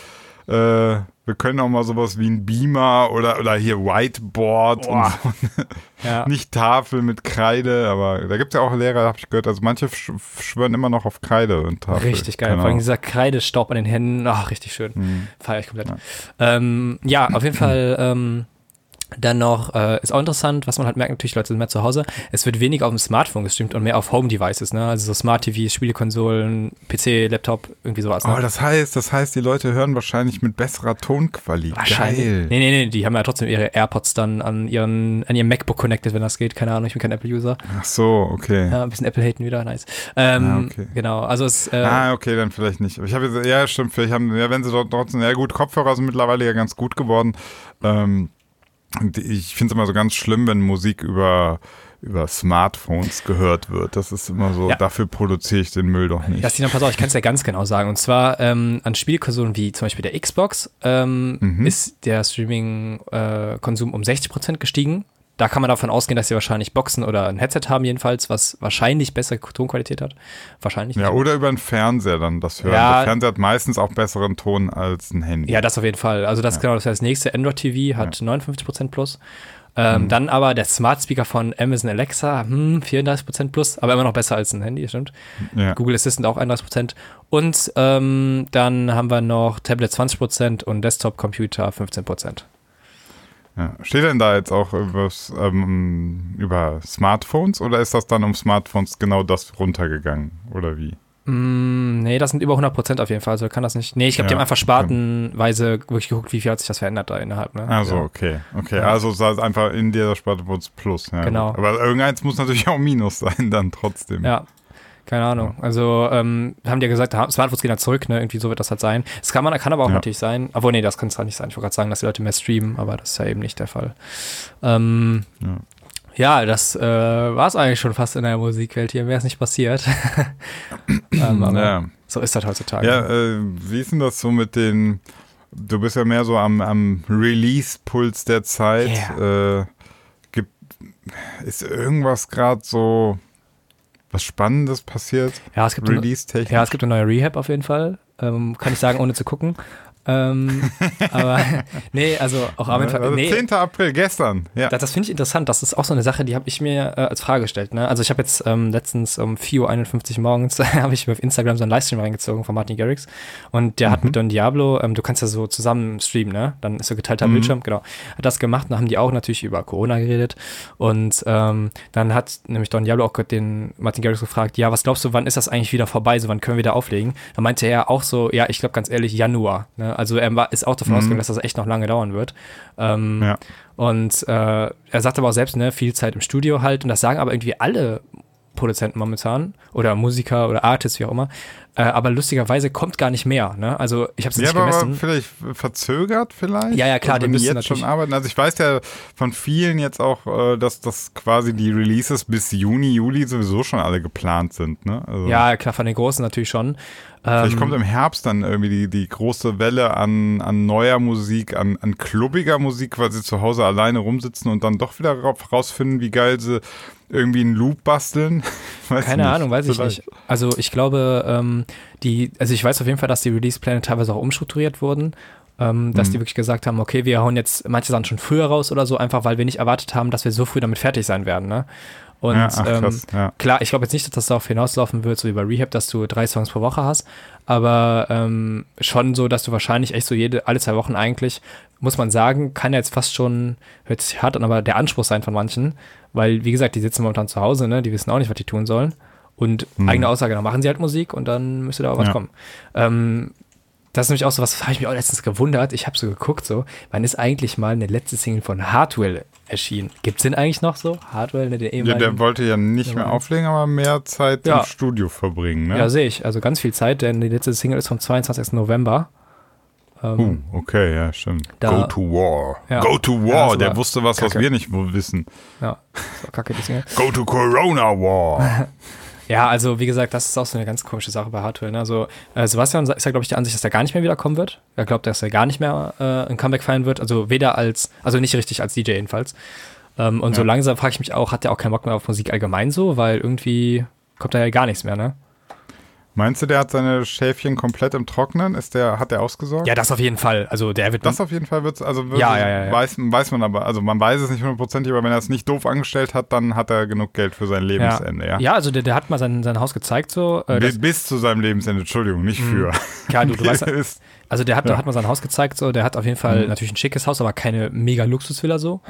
äh, wir können auch mal sowas wie ein Beamer oder, oder hier Whiteboard Boah. und so. ja. *laughs* Nicht Tafel mit Kreide, aber da gibt es ja auch Lehrer, habe ich gehört, also manche sch schwören immer noch auf Kreide und Tafel. Richtig geil. Keine Vor allem dieser Kreidestaub an den Händen. Ach, richtig schön. Mhm. Feier ich komplett. Ja, ähm, ja auf jeden *clears throat* Fall. Ähm, dann noch, äh, ist auch interessant, was man halt merkt, natürlich, Leute sind mehr zu Hause. Es wird weniger auf dem Smartphone gestreamt und mehr auf Home-Devices, ne? Also so Smart-TVs, Spielekonsolen, PC, Laptop, irgendwie sowas. Ne? Oh, das heißt, das heißt, die Leute hören wahrscheinlich mit besserer Tonqualität. Wahrscheinlich. Geil. Nee, nee, nee, die haben ja trotzdem ihre AirPods dann an ihren, an ihrem MacBook connected, wenn das geht. Keine Ahnung, ich bin kein Apple-User. Ach so, okay. Ja, ein bisschen Apple-Haten wieder, nice. Ähm, Ah, okay. Genau, also es, äh, Ah, okay, dann vielleicht nicht. Ich habe ja, stimmt, vielleicht haben, ja, wenn sie dort trotzdem, ja gut, Kopfhörer sind mittlerweile ja ganz gut geworden. Ähm, ich finde es immer so ganz schlimm, wenn Musik über, über Smartphones gehört wird. Das ist immer so, Ja. dafür produziere ich den Müll doch nicht. Das pass auf, ich kann es ja ganz genau sagen. Und zwar ähm, an Spielkonsolen wie zum Beispiel der Xbox ähm, Mhm. ist der Streaming-Konsum um 60% gestiegen. Da kann man davon ausgehen, dass sie wahrscheinlich Boxen oder ein Headset haben jedenfalls, was wahrscheinlich bessere Tonqualität hat. Wahrscheinlich. Ja, oder über einen Fernseher dann das hören. Ja. Der Fernseher hat meistens auch besseren Ton als ein Handy. Ja, das auf jeden Fall. Also das ist genau das, heißt, das nächste. Android TV hat 59% plus. Ähm, Dann aber der Smart Speaker von Amazon Alexa, hm, 34% plus, aber immer noch besser als ein Handy, stimmt. Ja. Google Assistant auch 31%. Und ähm, dann haben wir noch Tablet 20% und Desktop-Computer 15%. Ja. Steht denn da jetzt auch ähm, über Smartphones oder ist das dann um Smartphones genau das runtergegangen? Oder wie? Mm, nee, das sind über 100% auf jeden Fall, also kann das nicht. Nee, ich die Ja, haben einfach spartenweise wirklich geguckt, wie viel hat sich das verändert da innerhalb. Ne? Also, okay. Okay, Ja. also es ist einfach in dieser Sparte wurde es Plus. Ja, Genau. gut. Aber irgendeins muss natürlich auch Minus *laughs* sein dann trotzdem. Ja, keine Ahnung. Also ähm, haben die ja gesagt, Smartphones gehen da zurück, ne? Irgendwie so wird das halt sein. Das kann man, kann aber auch Ja. natürlich sein. Obwohl, nee, das kann es halt nicht sein. Ich wollte gerade sagen, dass die Leute mehr streamen, aber das ist ja eben nicht der Fall. Ähm, Ja. ja. das äh, war es eigentlich schon fast in der Musikwelt hier. Wäre es nicht passiert. *coughs* ähm, aber Ja. so ist das heutzutage. Ja, äh, wie ist denn das so mit den, du bist ja mehr so am, am Release-Puls der Zeit. Äh, gibt, ist irgendwas gerade so was Spannendes passiert? Ja, es gibt eine, ja, es gibt eine neue Rehab auf jeden Fall. Ähm, kann ich sagen, ohne zu gucken. Ähm, aber *laughs* nee, also auch am Anfang. also nee, 10. April, gestern. Ja. Das, das finde ich interessant. Das ist auch so eine Sache, die habe ich mir äh, als Frage gestellt. Ne? Also ich habe jetzt ähm, letztens um 4.51 Uhr morgens *laughs* habe ich mir auf Instagram so einen Livestream reingezogen von Martin Garrix und der hat mit Don Diablo, ähm, du kannst ja so zusammen streamen, ne? Dann ist so geteilter Bildschirm, genau. Hat das gemacht, dann haben die auch natürlich über Corona geredet und ähm, dann hat nämlich Don Diablo auch den Martin Garrix gefragt, ja, was glaubst du, wann ist das eigentlich wieder vorbei, so wann können wir wieder auflegen? Dann meinte er auch so, ja, ich glaube ganz ehrlich, Januar. Ne? Also er war, ist auch davon ausgegangen, dass das echt noch lange dauern wird. Ähm, Ja. und äh, er sagt aber auch selbst, ne, viel Zeit im Studio halt. Und das sagen aber irgendwie alle Produzenten momentan oder Musiker oder Artists, wie auch immer. Äh, aber lustigerweise kommt gar nicht mehr. Ne? Also ich habe es Ja, nicht aber gemessen. vielleicht verzögert vielleicht? Ja, ja, klar, die müssen jetzt schon natürlich- arbeiten. Also ich weiß ja von vielen jetzt auch, äh, dass das quasi die Releases bis Juni, Juli sowieso schon alle geplant sind. Ne? Also Ja, klar, von den Großen natürlich schon. Vielleicht Ähm, kommt im Herbst dann irgendwie die, die große Welle an, an neuer Musik, an, an klubbiger Musik, weil sie zu Hause alleine rumsitzen und dann doch wieder ra- rausfinden, wie geil sie irgendwie einen Loop basteln. *laughs* Weiß Keine nicht. Ahnung, weiß ich Vielleicht. nicht. Also ich glaube, ähm, die, also ich weiß auf jeden Fall, dass die Release-Pläne teilweise auch umstrukturiert wurden. Ähm, dass Mhm. die wirklich gesagt haben, okay, wir hauen jetzt manche Sachen schon früher raus oder so, einfach weil wir nicht erwartet haben, dass wir so früh damit fertig sein werden. Ne? Und Ja, ach, krass, ähm, ja. klar, ich glaube jetzt nicht, dass das darauf hinauslaufen wird, so wie bei Rehab, dass du drei Songs pro Woche hast, aber ähm, schon so, dass du wahrscheinlich echt so jede, alle zwei Wochen eigentlich, muss man sagen, kann ja jetzt fast schon, hört sich hart an, aber der Anspruch sein von manchen, weil, wie gesagt, die sitzen momentan zu Hause, ne, die wissen auch nicht, was die tun sollen. Und eigene Aussage, dann machen sie halt Musik und dann müsste da auch was Ja. kommen. Ähm, das ist nämlich auch so was, habe ich mich auch letztens gewundert. Ich habe so geguckt, so, wann ist eigentlich mal eine letzte Single von Hardwell erschienen? Gibt's den eigentlich noch so? Hardwell, ne, der Ja, ehemalige. der wollte ja nicht mehr Ja. auflegen, aber mehr Zeit Ja. im Studio verbringen. Ne? Ja, sehe ich. Also ganz viel Zeit, denn die letzte Single ist vom 22. November. Ähm, Uh, okay, ja, stimmt. Da- Go to War. Ja. Go to Ja, War. der wusste was, was Kacke. wir nicht wissen. Ja, das war kacke, die Single. Go to Corona War. *laughs* Ja, also wie gesagt, das ist auch so eine ganz komische Sache bei Hardwell. Ne? Also äh, Sebastian ist ja, glaube ich, der Ansicht, dass er gar nicht mehr wiederkommen wird. Er glaubt, dass er gar nicht mehr äh, ein Comeback feiern wird. Also weder als, also nicht richtig als DJ jedenfalls. Ähm, und so Ja. langsam frage ich mich auch, hat er auch keinen Bock mehr auf Musik allgemein so? Weil irgendwie kommt da ja gar nichts mehr, ne? Meinst du, der hat seine Schäfchen komplett im Trocknen? Ist der, hat der ausgesorgt? Ja, das auf jeden Fall. Also der wird Das auf jeden Fall wird's, also wirklich, Ja, ja, ja, ja. Weiß, weiß man aber, also man weiß es nicht hundertprozentig, aber wenn er es nicht doof angestellt hat, dann hat er genug Geld für sein Lebensende, ja. ja, also der, der hat mal sein, sein Haus gezeigt so. Äh, Bi- das, Bis zu seinem Lebensende, Entschuldigung, nicht für. ja, du, du *laughs* weißt, Also der hat, Ja. hat mal sein Haus gezeigt, so, der hat auf jeden Fall Mhm. natürlich ein schickes Haus, aber keine mega Luxusvilla so.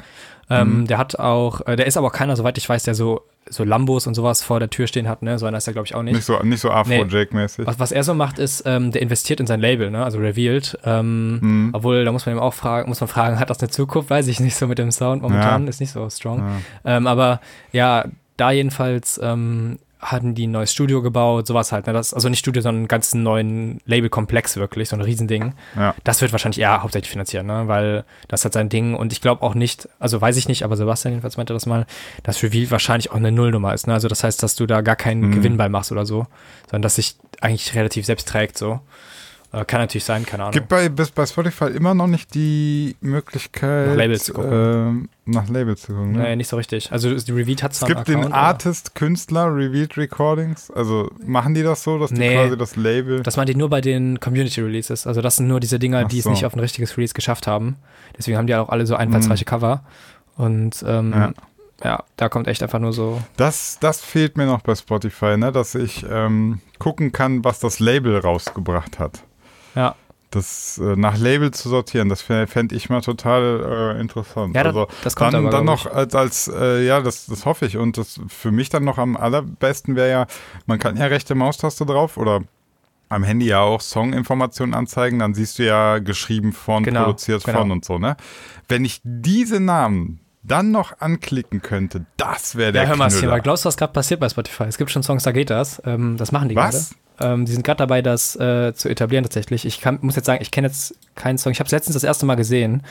Ähm, Der hat auch, äh, der ist aber auch keiner, soweit ich weiß, der so, so Lambos und sowas vor der Tür stehen hat, ne? So einer ist er, glaube ich, auch nicht. nicht so, nicht so Afro-Jake-mäßig. Was, was er so macht, ist, ähm, der investiert in sein Label, ne? Also Revealed. Ähm, Obwohl, da muss man ihm auch fragen, muss man fragen, hat das eine Zukunft? Weiß ich nicht so mit dem Sound momentan, Ja. ist nicht so strong. Ähm, aber ja, da jedenfalls ähm, hatten die ein neues Studio gebaut, sowas halt. Ne? Das, also nicht Studio, sondern einen ganz neuen Labelkomplex wirklich, so ein Riesending. Ja. Das wird wahrscheinlich eher hauptsächlich finanzieren, ne? weil das hat sein Ding und ich glaube auch nicht, also weiß ich nicht, aber Sebastian jedenfalls meinte das mal, dass Reveal wahrscheinlich auch eine Nullnummer ist. Ne? Also das heißt, dass du da gar keinen Mhm. Gewinn bei machst oder so, sondern dass sich eigentlich relativ selbst trägt so. Äh, kann natürlich sein, keine Ahnung. Gibt bei, bis bei Spotify immer noch nicht die Möglichkeit, Nach Labels zu gucken. Äh, nach Labels zu gucken. Ne? Nee, nicht so richtig. Also die Revealed hat Es zwar gibt den Account, aber Artist, Künstler, Revealed Recordings. Also machen die das so, dass die Nee. quasi das Label. Das meint die nur bei den Community Releases. Also das sind nur diese Dinger, Ach die es so. nicht auf ein richtiges Release geschafft haben. Deswegen haben die auch alle so einfallsreiche Cover. Und ähm, Ja. ja. da kommt echt einfach nur so. Das, das fehlt mir noch bei Spotify, ne? dass ich ähm, gucken kann, was das Label rausgebracht hat. Ja. Das äh, nach Label zu sortieren, das fände ich mal total äh, interessant. Ja, das- also das kommt dann, aber, dann noch als, als äh, ja, das, das hoffe ich. Und das für mich dann noch am allerbesten wäre ja, man kann ja rechte Maustaste drauf oder am Handy ja auch Songinformationen anzeigen, dann siehst du ja geschrieben von, Genau, produziert genau. von und so, ne? Wenn ich diese Namen dann noch anklicken könnte, das wäre der Ja, hör mal, Knüller. Thema. Glaubst du, was gerade passiert bei Spotify? Es gibt schon Songs, da geht das. Ähm, das machen die Was? gerade. Ähm, die sind gerade dabei, das äh, zu etablieren tatsächlich. Ich kann, muss jetzt sagen, ich kenne jetzt keinen Song. Ich habe es letztens das erste Mal gesehen.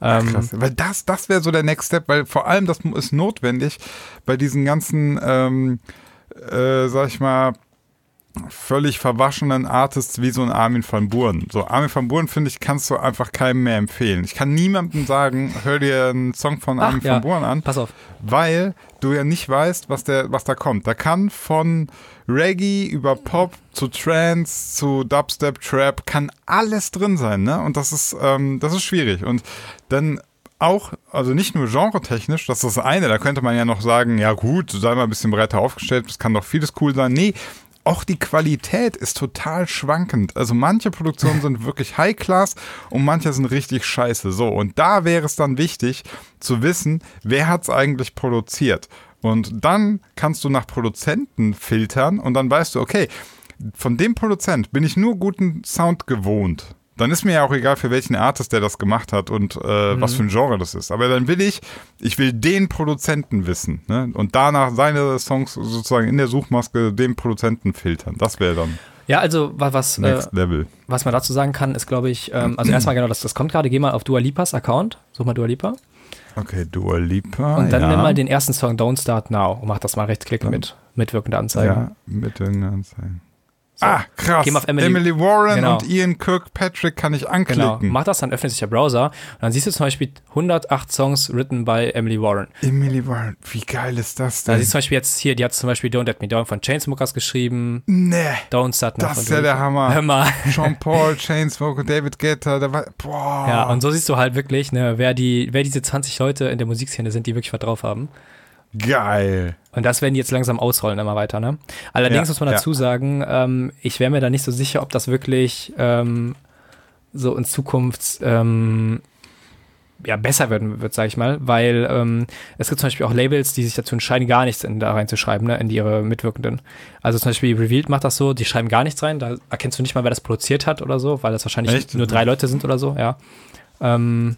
Ähm, Krass. Weil das, das wäre so der Next Step, weil vor allem das ist notwendig bei diesen ganzen, ähm, äh, sag ich mal, völlig verwaschenen Artists wie so ein Armin van Buuren. So Armin van Buuren, finde ich, kannst du einfach keinem mehr empfehlen. Ich kann niemandem sagen, hör dir einen Song von Ach, Armin ja. van Buuren an, pass auf. weil du ja nicht weißt, was, der, was da kommt. Da kann von Reggae über Pop zu Trance zu Dubstep, Trap, kann alles drin sein, ne? Und das ist, ähm, das ist schwierig. Und dann auch, also nicht nur genretechnisch, das ist das eine, da könnte man ja noch sagen, ja gut, sei mal ein bisschen breiter aufgestellt, das kann doch vieles cool sein. Nee, auch die Qualität ist total schwankend. Also manche Produktionen *laughs* sind wirklich High-Class und manche sind richtig scheiße. So, und da wäre es dann wichtig zu wissen, wer hat es eigentlich produziert. Und dann kannst du nach Produzenten filtern und dann weißt du, okay, von dem Produzent bin ich nur guten Sound gewohnt. Dann ist mir ja auch egal, für welchen Artist der das gemacht hat und äh, was für ein Genre das ist. Aber dann will ich, ich will den Produzenten wissen. Ne? Und danach seine Songs sozusagen in der Suchmaske den Produzenten filtern. Das wäre dann Ja, also wa- was, äh, was man dazu sagen kann, ist, glaube ich, ähm, also erstmal genau, das, das kommt gerade. Geh mal auf Dua Lipas Account, such mal Dua Lipa. Okay, Dua Lipa. Und dann ja. nimm mal den ersten Song Don't Start Now und mach das mal rechtsklick mit mitwirkende Anzeige. Ja, mit irgendeiner Anzeige. Ah, krass. Geh mal auf Emily- Warren Genau. und Ian Kirkpatrick kann ich anklicken. Genau, mach das, dann öffnet sich der Browser und dann siehst du zum Beispiel 108 Songs written by Emily Warren. Emily Warren, wie geil ist das Da denn? siehst du zum Beispiel jetzt hier, die hat zum Beispiel Don't Let Me Down von Chainsmokers geschrieben, nee. Don't Start Now Das von ist ja der. Hammer. Hör mal. Jean *laughs* Paul, Chainsmoker, David Guetta, da war, boah. Ja, und so siehst du halt wirklich, ne, wer die, wer diese 20 Leute in der Musikszene sind, die wirklich was drauf haben. Geil. Und das werden die jetzt langsam ausrollen immer weiter, ne? Allerdings Ja, muss man ja. dazu sagen, ähm, ich wäre mir da nicht so sicher, ob das wirklich ähm, so in Zukunft ähm, ja, besser werden wird, sag ich mal, weil ähm, es gibt zum Beispiel auch Labels, die sich dazu entscheiden, gar nichts in, da reinzuschreiben, ne, in ihre Mitwirkenden. Also zum Beispiel Revealed macht das so, die schreiben gar nichts rein, da erkennst du nicht mal, wer das produziert hat oder so, weil das wahrscheinlich Echt? nur drei Leute sind oder so, ja. Ähm,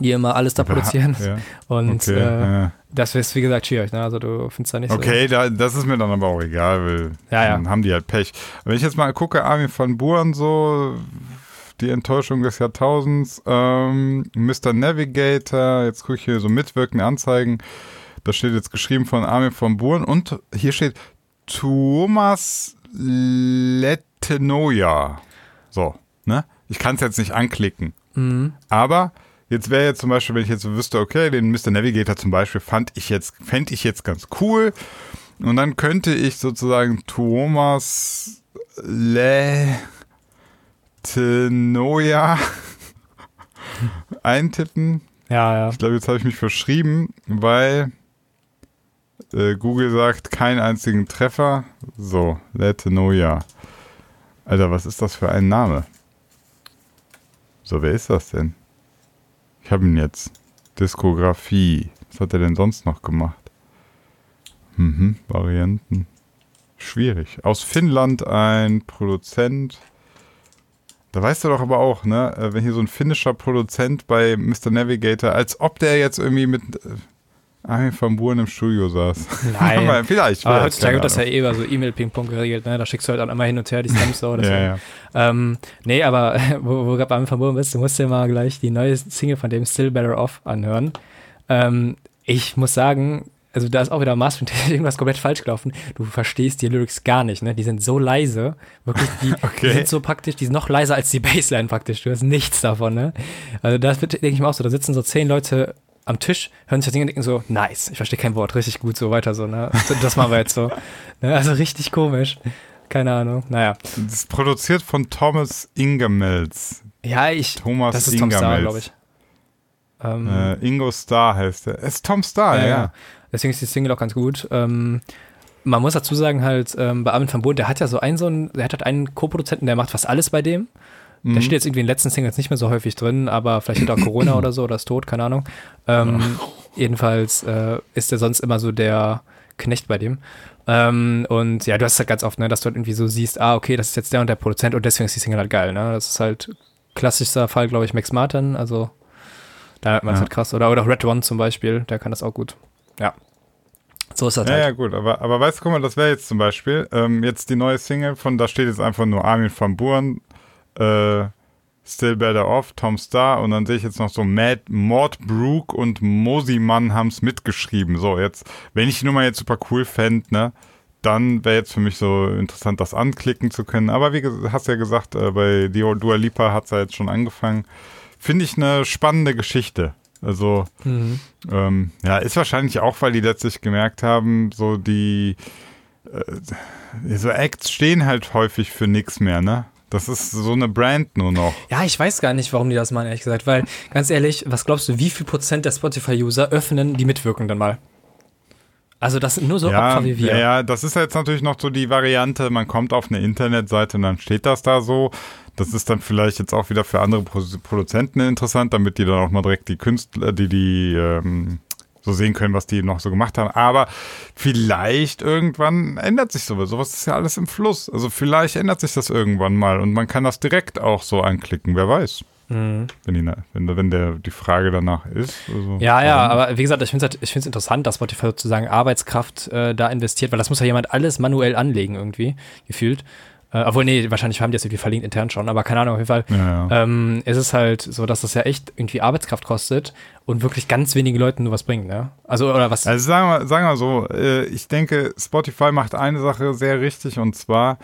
die immer alles da produzieren. Ja, Und okay, äh, ja. das ist, wie gesagt, schwierig, ne? Also du findest da nicht so. okay da, das ist mir dann aber auch egal, weil dann haben die halt Pech. Wenn ich jetzt mal gucke, Armin van Buuren so, die Enttäuschung des Jahrtausends, ähm, Mr. Navigator, jetzt gucke ich hier so mitwirkende Anzeigen, da steht jetzt geschrieben von Armin van Buuren und hier steht Thomas Lettenoja. So, ne? Ich kann es jetzt nicht anklicken. Mhm. Aber jetzt wäre jetzt zum Beispiel, wenn ich jetzt wüsste, okay, den Mr. Navigator zum Beispiel fand ich jetzt, fände ich jetzt ganz cool. Und dann könnte ich sozusagen Thomas Letenoja *laughs* eintippen. Ja, ja. Ich glaube, jetzt habe ich mich verschrieben, weil äh, Google sagt, keinen einzigen Treffer. So, Letenoja. Alter, was ist das für ein Name? So, wer ist das denn? Ich habe ihn jetzt. Diskografie. Was hat er denn sonst noch gemacht? Mhm, Varianten. Schwierig. Aus Finnland ein Produzent. Da weißt du doch aber auch, ne, äh, wenn hier so ein finnischer Produzent bei Mr. Navigator, als ob der jetzt irgendwie mit Armin van Buuren im Studio saß. Nein. *laughs* Aber vielleicht. Aber heutzutage wird das ja eh über so E-Mail-Ping-Pong geregelt, ne? Da schickst du halt dann immer hin und her die Stems so. deswegen. Ja, ja. Ähm, nee, aber *laughs* wo, wo du gerade beim Verboten bist, du musst dir mal gleich die neue Single von dem Still Better Off anhören. Ähm, ich muss sagen, also da ist auch wieder maßgeblich *laughs* irgendwas komplett falsch gelaufen. Du verstehst die Lyrics gar nicht, ne? Die sind so leise, wirklich, die, Okay. die sind so praktisch, die sind noch leiser als die Bassline praktisch. Du hast nichts davon, ne? Also das wird, denke ich mir auch so, da sitzen so zehn Leute am Tisch, hören sich das Ding und denken so, nice, ich verstehe kein Wort, richtig gut, so weiter so, ne? Das machen wir jetzt so. Ne? Also richtig komisch. Keine Ahnung. Naja. Das ist produziert von Thomas Ingemels. Ja, ich. Thomas das ist Tom Star, Ingemels. glaube ich. Ähm, Äh, Ingo Star heißt er. Es ist Tom Star, ja. Ja, ja. Deswegen ist die Single auch ganz gut. Ähm, man muss dazu sagen, halt, ähm, bei Armin van Buuren, der hat ja so einen, so einen, der hat halt einen Co-Produzenten, der macht fast alles bei dem. Mhm. Der steht jetzt irgendwie in den letzten Singles nicht mehr so häufig drin, aber vielleicht hat er Corona *clears throat* oder so oder ist tot, keine Ahnung. Ähm, *laughs* jedenfalls äh, ist der sonst immer so der Knecht bei dem. Ähm, und ja, du hast es halt ganz oft, ne, dass du halt irgendwie so siehst, ah, okay, das ist jetzt der und der Produzent und deswegen ist die Single halt geil, ne? Das ist halt klassischer Fall, glaube ich, Max Martin, also da hat man es Ja. halt krass. Oder, oder Red One zum Beispiel, der kann das auch gut. Ja. So ist das Ja, halt. ja, gut, aber, aber weißt du, guck mal, das wäre jetzt zum Beispiel, ähm, jetzt die neue Single von, da steht jetzt einfach nur Armin van Buuren, äh, Still Better Off, Tom Star und dann sehe ich jetzt noch so Matt, Mord Brook und Mosimann haben es mitgeschrieben. So, jetzt, wenn ich die Nummer jetzt super cool fände, ne, dann wäre jetzt für mich so interessant, das anklicken zu können. Aber wie du hast ja gesagt, äh, bei Dio- Dua Lipa hat es ja jetzt schon angefangen. Finde ich eine spannende Geschichte. Also, Mhm. ähm, ja, ist wahrscheinlich auch, weil die letztlich gemerkt haben, so die äh, so Acts stehen halt häufig für nichts mehr, ne? Das ist so eine Brand nur noch. Ja, ich weiß gar nicht, warum die das machen, ehrlich gesagt. Weil, ganz ehrlich, was glaubst du, wie viel Prozent der Spotify-User öffnen die Mitwirkenden mal? Also, das sind nur so ja, Opfer wie wir. ja, das ist jetzt natürlich noch so die Variante, man kommt auf eine Internetseite und dann steht das da so. Das ist dann vielleicht jetzt auch wieder für andere Pro Produzenten interessant, damit die dann auch mal direkt die Künstler, die die ähm, so sehen können, was die noch so gemacht haben. Aber vielleicht irgendwann ändert sich sowas. Sowas ist ja alles im Fluss. Also vielleicht ändert sich das irgendwann mal und man kann das direkt auch so anklicken. Wer weiß, Mhm. wenn die, wenn, wenn der die Frage danach ist. Also, Ja, ja, warum? aber wie gesagt, ich finde es halt, ich find's interessant, dass Spotify sozusagen Arbeitskraft äh, da investiert, weil das muss ja jemand alles manuell anlegen irgendwie, gefühlt. Äh, obwohl, nee, wahrscheinlich haben die das irgendwie verlinkt intern schon, aber keine Ahnung, auf jeden Fall. Ja, ja. Ähm, ist es halt so, dass das ja echt irgendwie Arbeitskraft kostet und wirklich ganz wenigen Leuten nur was bringt, ne? Also, oder was? Also sagen wir, sagen wir so, äh, ich denke, Spotify macht eine Sache sehr richtig und zwar,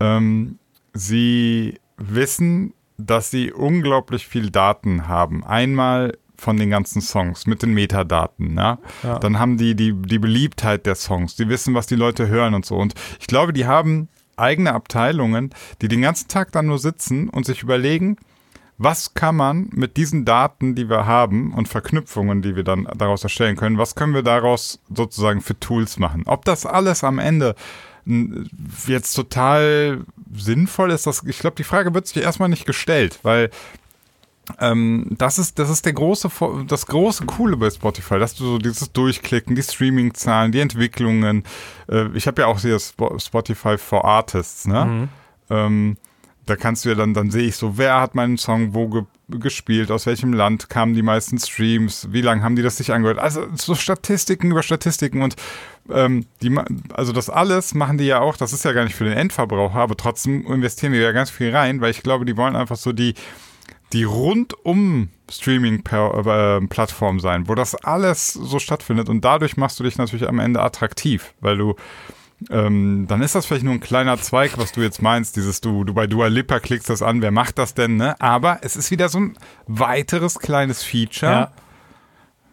ähm, sie wissen, dass sie unglaublich viel Daten haben. Einmal von den ganzen Songs mit den Metadaten, ja? Ja. Dann haben die, die die Beliebtheit der Songs, die wissen, was die Leute hören und so. Und ich glaube, die haben eigene Abteilungen, die den ganzen Tag dann nur sitzen und sich überlegen, was kann man mit diesen Daten, die wir haben und Verknüpfungen, die wir dann daraus erstellen können, was können wir daraus sozusagen für Tools machen? Ob das alles am Ende jetzt total sinnvoll ist, das, ich glaube, die Frage wird sich erstmal nicht gestellt, weil ähm, das ist, das ist der große, das große Coole bei Spotify, dass du so dieses Durchklicken, die Streaming-Zahlen, die Entwicklungen. Äh, ich habe ja auch hier Spo- Spotify for Artists, ne? Mhm. Ähm, da kannst du ja dann, dann sehe ich so, wer hat meinen Song wo ge gespielt, aus welchem Land kamen die meisten Streams, wie lange haben die das sich angehört. Also so Statistiken über Statistiken und ähm, die, also das alles machen die ja auch, das ist ja gar nicht für den Endverbraucher, aber trotzdem investieren die ja ganz viel rein, weil ich glaube, die wollen einfach so die, die rundum Streaming-Plattform sein, wo das alles so stattfindet und dadurch machst du dich natürlich am Ende attraktiv, weil du ähm, dann ist das vielleicht nur ein kleiner Zweig, was du jetzt meinst, dieses du, du bei Dua Lipa klickst das an, wer macht das denn, ne? Aber es ist wieder so ein weiteres kleines Feature, Ja.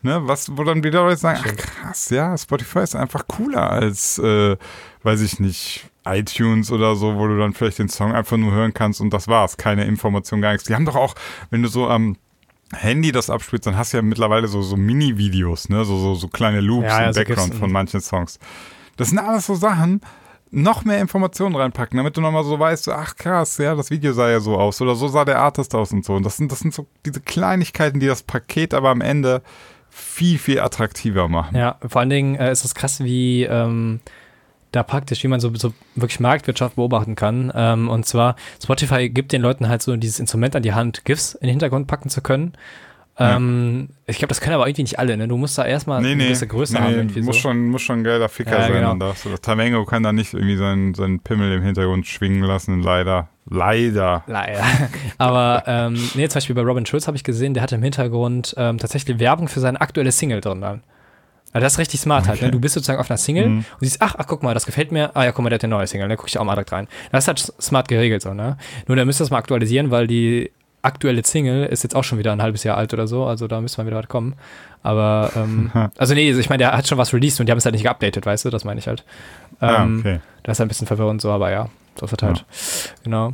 ne, was, wo dann wieder Leute sagen, ach krass, ja, Spotify ist einfach cooler als, äh, weiß ich nicht, iTunes oder so, wo du dann vielleicht den Song einfach nur hören kannst und das war's, keine Information, gar nichts. Die haben doch auch, wenn du so am Handy das abspielst, dann hast du ja mittlerweile so, so Mini-Videos, ne, so, so, so kleine Loops Ja, im so Background von manchen Songs. Das sind alles so Sachen, noch mehr Informationen reinpacken, damit du nochmal so weißt, ach krass, ja, das Video sah ja so aus oder so sah der Artist aus und so. Und das sind, das sind so diese Kleinigkeiten, die das Paket aber am Ende viel, viel attraktiver machen. Ja, vor allen Dingen äh, ist es krass, wie ähm, da praktisch, wie man so, so wirklich Marktwirtschaft beobachten kann. Ähm, und zwar, Spotify gibt den Leuten halt so dieses Instrument an die Hand, GIFs in den Hintergrund packen zu können. Ähm, Ich glaube, das können aber irgendwie nicht alle, ne? Du musst da erstmal Nee, eine nee, gewisse Größe nee, haben. nee Irgendwie muss, so. schon, muss schon ein geiler Ficker Ja, sein. genau. Das. Tamengo kann da nicht irgendwie seinen, seinen Pimmel im Hintergrund schwingen lassen, leider. Leider. Leider. *laughs* Aber ähm, nee, zum Beispiel bei Robin Schulz habe ich gesehen, der hatte im Hintergrund ähm, tatsächlich Werbung für seine aktuelle Single drin dann. Also das ist richtig smart halt. Ne? Du bist sozusagen auf einer Single Mhm. und siehst, ach, ach, guck mal, das gefällt mir. Ah ja, guck mal, der hat eine neue Single. Da guck ich auch mal direkt rein. Das ist halt smart geregelt so, ne? Nur da müsst ihr das mal aktualisieren, weil die aktuelle Single ist jetzt auch schon wieder ein halbes Jahr alt oder so. Also da müssen wir wieder was kommen. Aber, ähm, *laughs* also nee, ich meine, der hat schon was released und die haben es halt nicht geupdatet, weißt du? Das meine ich halt. Ah, Ähm, okay. Das ist ein bisschen verwirrend so, aber ja, so ist es halt. Genau.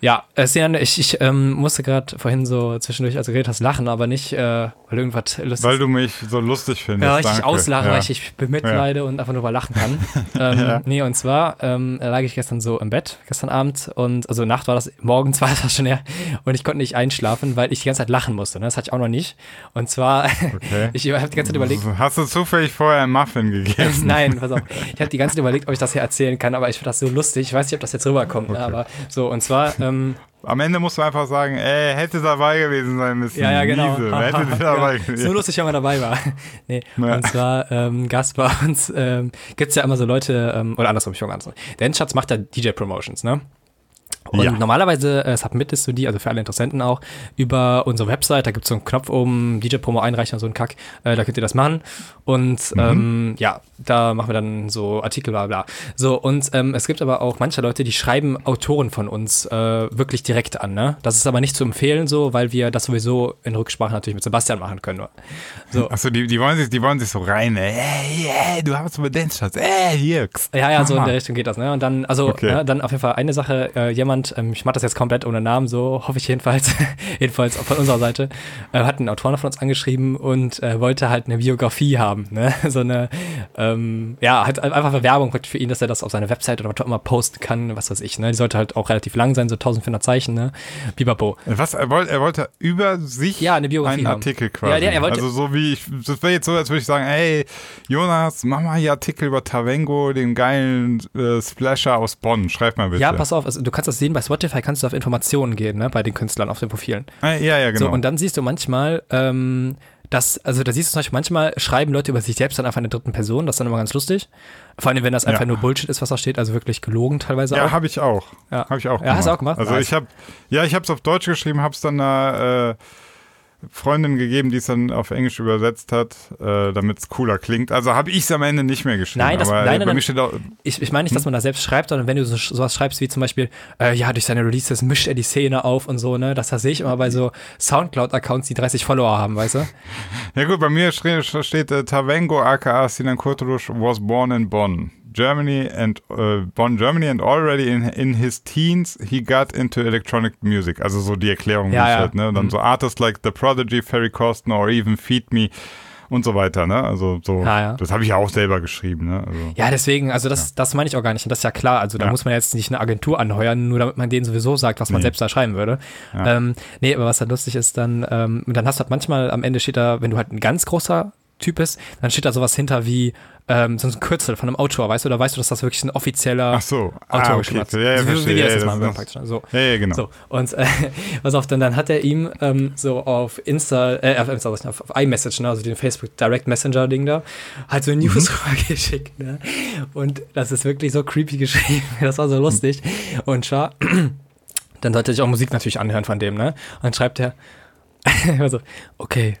Ja, äh, Sian, ich, ich ähm, musste gerade vorhin so zwischendurch, als du geredet hast, lachen, aber nicht, äh, weil irgendwas lustiges Weil du mich so lustig findest. ja, richtig danke. auslache, ja. weil ich dich bemitleide und einfach nur mal lachen kann. *laughs* ähm, Ja. Nee, und zwar ähm, lag ich gestern so im Bett, gestern Abend, und also Nacht war das, morgens *laughs* war das schon her, und ich konnte nicht einschlafen, weil ich die ganze Zeit lachen musste. Ne? Das hatte ich auch noch nicht. Und zwar, Okay. *laughs* ich habe die ganze Zeit überlegt, Hast du zufällig vorher einen Muffin gegessen? Nein, pass auf. Ich habe die ganze Zeit überlegt, ob ich das hier erzählen kann, aber ich finde das so lustig. Ich weiß nicht, ob das jetzt rüberkommt, ne? aber so, und zwar, ähm, Am Ende musst du einfach sagen, ey, hätte dabei gewesen sein müssen. Ja, ja, genau. Miese, hätte *laughs* dabei ja, gewesen. so lustig, wenn man dabei war. *laughs* nee, Ja. und zwar ähm, Gast bei uns ähm, gibt es ja immer so Leute, ähm, oder andersrum, ich fange andersrum. Der Endschatz macht ja DJ-Promotions, ne? Und Ja. normalerweise äh, submittest du die, also für alle Interessenten auch, über unsere Website. Da gibt es so einen Knopf oben, DJ-Promo einreichen und so einen Kack. Äh, da könnt ihr das machen. Und Mhm. ähm, ja, da machen wir dann so Artikel, bla bla. So, und ähm, es gibt aber auch manche Leute, die schreiben Autoren von uns äh, wirklich direkt an. Ne? Das ist aber nicht zu empfehlen so, weil wir das sowieso in Rücksprache natürlich mit Sebastian machen können. So, Achso, die, die, wollen sich, die wollen sich so rein, ey, ey, du hast über den Schatz, ey, hier. Ja, ja, so in der Richtung geht das, ne? Und dann, also, Okay. ne, dann auf jeden Fall eine Sache, äh, jemand, ähm, ich mache das jetzt komplett ohne Namen, so hoffe ich jedenfalls, *laughs* jedenfalls von unserer Seite, äh, hat einen Autoren von uns angeschrieben und äh, wollte halt eine Biografie haben, ne? *laughs* So eine, ähm, ja, halt einfach eine Werbung praktisch für ihn, dass er das auf seine Website oder was auch immer posten kann, was weiß ich, ne? Die sollte halt auch relativ lang sein, so 1400 Zeichen, ne? Bibapo. Was, er wollte, er wollte über sich Ja, eine Biografie einen haben. Artikel quasi. Ja, der- er wollte- also so wie ich, das wäre jetzt so, als würde ich sagen, ey, Jonas, mach mal hier Artikel über Tavengo, den geilen äh, Splasher aus Bonn, schreib mal bitte. Ja, pass auf, also, du kannst das sehen, bei Spotify kannst du auf Informationen gehen, ne? Bei den Künstlern auf den Profilen. Äh, ja, ja, genau. So, und dann siehst du manchmal, ähm, dass, also da siehst du zum Beispiel, manchmal schreiben Leute über sich selbst dann einfach in der dritten Person, das ist dann immer ganz lustig. Vor allem, wenn das einfach Ja. nur Bullshit ist, was da steht, also wirklich gelogen teilweise ja, auch. habe ich auch. Ja. Habe ich auch Ja, hast du auch gemacht? Also Nice. ich habe, ja, ich habe es auf Deutsch geschrieben, habe es dann äh, Freundin gegeben, die es dann auf Englisch übersetzt hat, äh, damit es cooler klingt. Also habe ich es am Ende nicht mehr geschrieben. Nein, das- aber nein, bei nein, mir steht auch, Ich, ich meine nicht, dass man da selbst schreibt, sondern wenn du so, sowas schreibst wie zum Beispiel, äh, ja, durch seine Releases mischt er die Szene auf und so, ne? Das, sehe ich immer bei so Soundcloud-Accounts, die 30 Follower haben, weißt du? Ja gut, bei mir steht, steht äh, Tavengo aka Sinan Kurtuluş was born in Bonn, Germany and äh, Bonn, Germany and already in, in his teens he got into electronic music. Also so die Erklärung, Ja, wie es ja. halt, ne? Dann Mhm. so Artists like The Prodigy, Ferry Corsten or even Feed Me und so weiter, ne? Also so, Ja, ja. das habe ich ja auch selber geschrieben, ne? Also, Ja, deswegen, also das, das meine ich auch gar nicht. Und das ist ja klar. Also da Ja. muss man jetzt nicht eine Agentur anheuern, nur damit man denen sowieso sagt, was man Nee. selbst da schreiben würde. Ja. Ähm, nee, aber was dann lustig ist, dann, ähm, dann hast du halt manchmal am Ende steht da, wenn du halt ein ganz großer Typ bist, dann steht da sowas hinter wie ähm, so ein Kürzel von einem Autor, weißt du? Da weißt du, dass das wirklich ein offizieller Ach so, Autor ah, okay. geschrieben hat. Ja, ja, so, wie wir das Ja, jetzt machen würden praktisch. So. ja, ja, genau. So, und äh, *laughs* pass auf, dann, dann hat er ihm ähm, so auf Insta, äh, auf, Insta, auf, iMessage, ne, also den Facebook Direct Messenger Ding da, halt so News *laughs* rübergeschickt, ne? Und das ist wirklich so creepy geschrieben, *laughs* das war so lustig. Und schau, *clears throat* dann sollte ich auch Musik natürlich anhören von dem, ne? Und dann schreibt er, immer so, okay,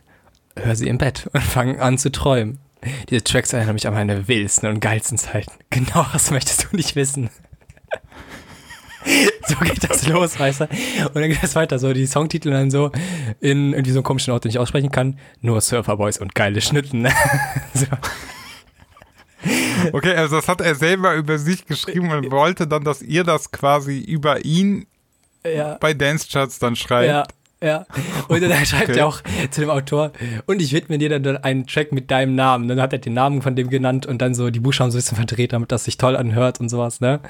hör sie im Bett und fang an zu träumen. Diese Tracks erinnern mich an meine wildesten und geilsten Zeiten. *laughs* Genau das möchtest du nicht wissen. *laughs* So geht das los, weißt du? Und dann geht das weiter, so die Songtitel dann so in irgendwie so einem komischen Ort, den ich aussprechen kann. Nur Surferboys und geile Schnitten. *laughs* so. Okay, also das hat er selber über sich geschrieben und wollte dann, dass ihr das quasi über ihn Ja, bei Dance Charts dann schreibt. ja, ja. Und dann *laughs* schreibt Okay. er auch zu dem Autor, und ich widme dir dann einen Track mit deinem Namen. Dann hat er den Namen von dem genannt und dann so die Buchstaben so ein bisschen verdreht, damit das sich toll anhört und sowas, ne?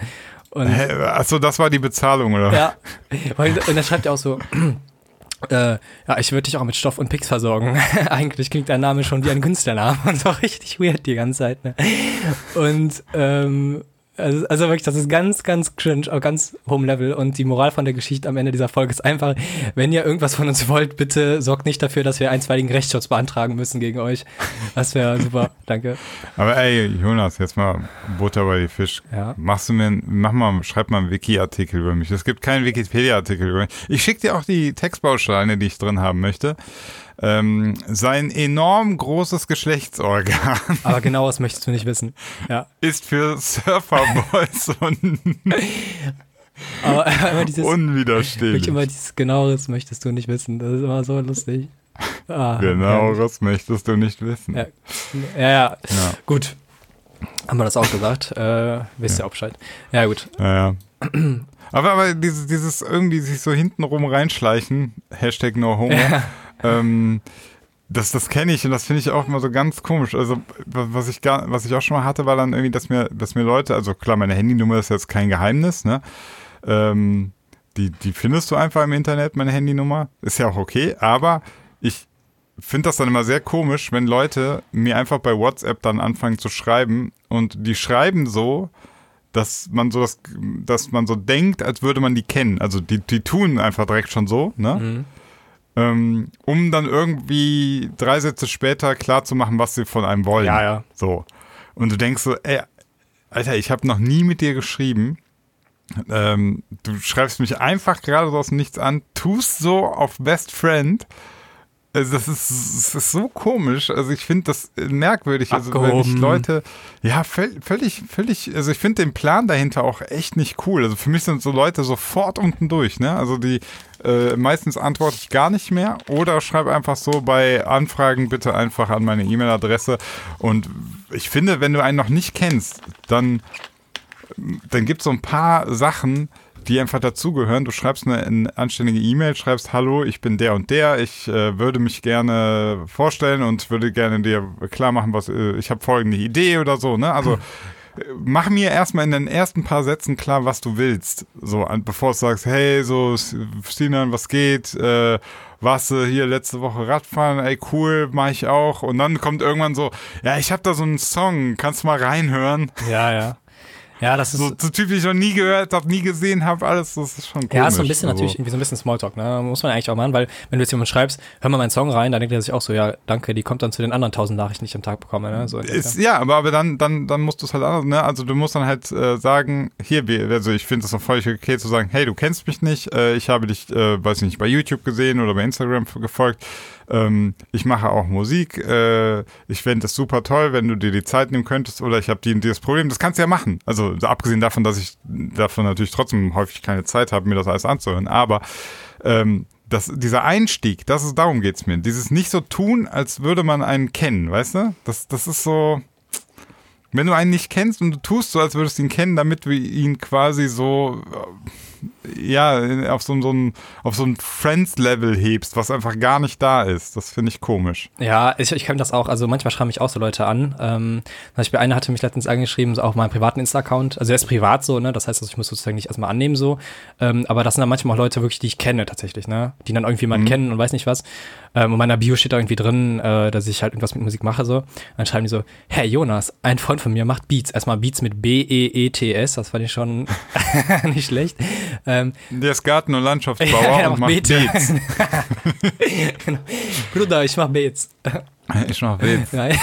Und Hä, Achso, das war die Bezahlung, oder? Ja, und dann schreibt er auch so, *clears throat* äh, ja, ich würde dich auch mit Stoff und Picks versorgen. *laughs* Eigentlich klingt dein Name schon wie ein Künstlername *laughs* und so richtig weird die ganze Zeit. Ne? Und ähm, also, also wirklich, das ist ganz, ganz cringe, auch ganz hohem Level. Und die Moral von der Geschichte am Ende dieser Folge ist einfach, wenn ihr irgendwas von uns wollt, bitte sorgt nicht dafür, dass wir einstweiligen Rechtsschutz beantragen müssen gegen euch. Das wäre *laughs* super, danke. Aber ey, Jonas, jetzt mal Butter bei die Fisch. Ja. Machst du mir, mach mal, schreib mal einen Wiki-Artikel über mich. Es gibt keinen Wikipedia-Artikel über mich. Ich schicke dir auch die Textbausteine, die ich drin haben möchte. Ähm, sein enorm großes Geschlechtsorgan *laughs* Aber genau das möchtest du nicht wissen. Ja. ist für Surferboys *laughs* un Aber immer dieses, unwiderstehlich. wirklich immer dieses genaueres möchtest du nicht wissen. Das ist immer so lustig. Ah, Genaueres möchtest du nicht wissen. Ja. Ja, ja. Ja. Gut. Haben wir das auch gesagt? Äh, wisst ihr auch Bescheid. Ja, gut. Ja, ja. Aber, aber dieses, dieses irgendwie sich so hintenrum reinschleichen, Hashtag no homo, ähm, das, das kenne ich und das finde ich auch immer so ganz komisch. Also, was ich gar, was ich auch schon mal hatte, war dann irgendwie, dass mir, dass mir Leute, also klar, meine Handynummer ist jetzt kein Geheimnis, ne? Ähm, die, die findest du einfach im Internet, meine Handynummer. Ist ja auch okay, aber ich finde das dann immer sehr komisch, wenn Leute mir einfach bei WhatsApp dann anfangen zu schreiben und die schreiben so, dass man so das, dass man so denkt, als würde man die kennen. Also die, die tun einfach direkt schon so, ne? Mhm. Ähm, um dann irgendwie drei Sätze später klarzumachen, was sie von einem wollen. Ja, ja. So. Und du denkst so, ey, Alter, ich habe noch nie mit dir geschrieben. Ähm, du schreibst mich einfach gerade so aus dem Nichts an, tust so auf Best Friend. Also das ist, das ist so komisch. Also ich finde das merkwürdig. Also wenn ich Abgehoben. Leute, ja, völ- völlig, völlig, also ich finde den Plan dahinter auch echt nicht cool. Also für mich sind so Leute sofort unten durch, ne? Also die äh, meistens antworte ich gar nicht mehr oder schreibe einfach so bei Anfragen bitte einfach an meine E-Mail-Adresse. Und ich finde, wenn du einen noch nicht kennst, dann dann gibt es so ein paar Sachen, die einfach dazugehören. Du schreibst eine, eine anständige E-Mail, schreibst, hallo, ich bin der und der, ich äh, würde mich gerne vorstellen und würde gerne dir klar machen, was äh, ich habe folgende Idee oder so, ne? Also *laughs* äh, mach mir erstmal in den ersten paar Sätzen klar, was du willst. So, bevor du sagst, hey, so, Sinan, was geht? Äh, warst du hier letzte Woche Radfahren? Ey, cool, mach ich auch. Und dann kommt irgendwann so, ja, ich habe da so einen Song, kannst du mal reinhören? Ja, ja. Ja, das ist. So, so Typ, den ich noch nie gehört habe, nie gesehen habe, alles, das ist schon komisch. ja, ist so ein bisschen also. natürlich irgendwie so ein bisschen Smalltalk, ne? Muss man eigentlich auch machen, weil wenn du jetzt jemand schreibst, hör mal meinen Song rein, dann denkt er sich auch so, ja, danke, die kommt dann zu den anderen tausend Nachrichten, die ich am Tag bekomme, ne? So, Ist, ja, aber, aber dann, dann, dann musst du es halt anders, ne? Also du musst dann halt äh, sagen, hier, also ich finde es auch völlig okay zu sagen, hey, du kennst mich nicht, äh, ich habe dich, äh, weiß nicht, bei YouTube gesehen oder bei Instagram gefolgt. Ähm, ich mache auch Musik. Äh, ich fände es super toll, wenn du dir die Zeit nehmen könntest oder ich habe die dieses Problem. Das kannst du ja machen. Also abgesehen davon, dass ich davon natürlich trotzdem häufig keine Zeit habe, mir das alles anzuhören. Aber ähm, das, dieser Einstieg, das ist, darum geht's mir. Dieses nicht so tun, als würde man einen kennen, weißt du? Das, das ist so. Wenn du einen nicht kennst und du tust so, als würdest du ihn kennen, damit du ihn quasi so, äh, ja, auf so, so ein, auf so ein Friends-Level hebst, was einfach gar nicht da ist. Das finde ich komisch. Ja, ich, ich kenne das auch. Also manchmal schreiben mich auch so Leute an. Ähm, zum Beispiel einer hatte mich letztens angeschrieben, so auf meinem privaten Insta-Account. Also er ist privat so, ne? Das heißt, also ich muss sozusagen nicht erstmal annehmen so. Ähm, aber das sind dann manchmal auch Leute wirklich, die ich kenne tatsächlich, ne? Die dann irgendwie jemanden kennen und weiß nicht was. Ähm, und meiner Bio steht da irgendwie drin, äh, dass ich halt irgendwas mit Musik mache so. Dann schreiben die so, hey Jonas, ein Freund von mir macht Beats. Erstmal Beats mit B-E-E-T-S, das fand ich schon *laughs* nicht schlecht. Ähm, Der ist Garten- und Landschaftsbauer *laughs* ja, der und macht Beete. Beats. *laughs* genau. Bruder, ich mach Beats. *laughs* Ich mach Beats. Nein.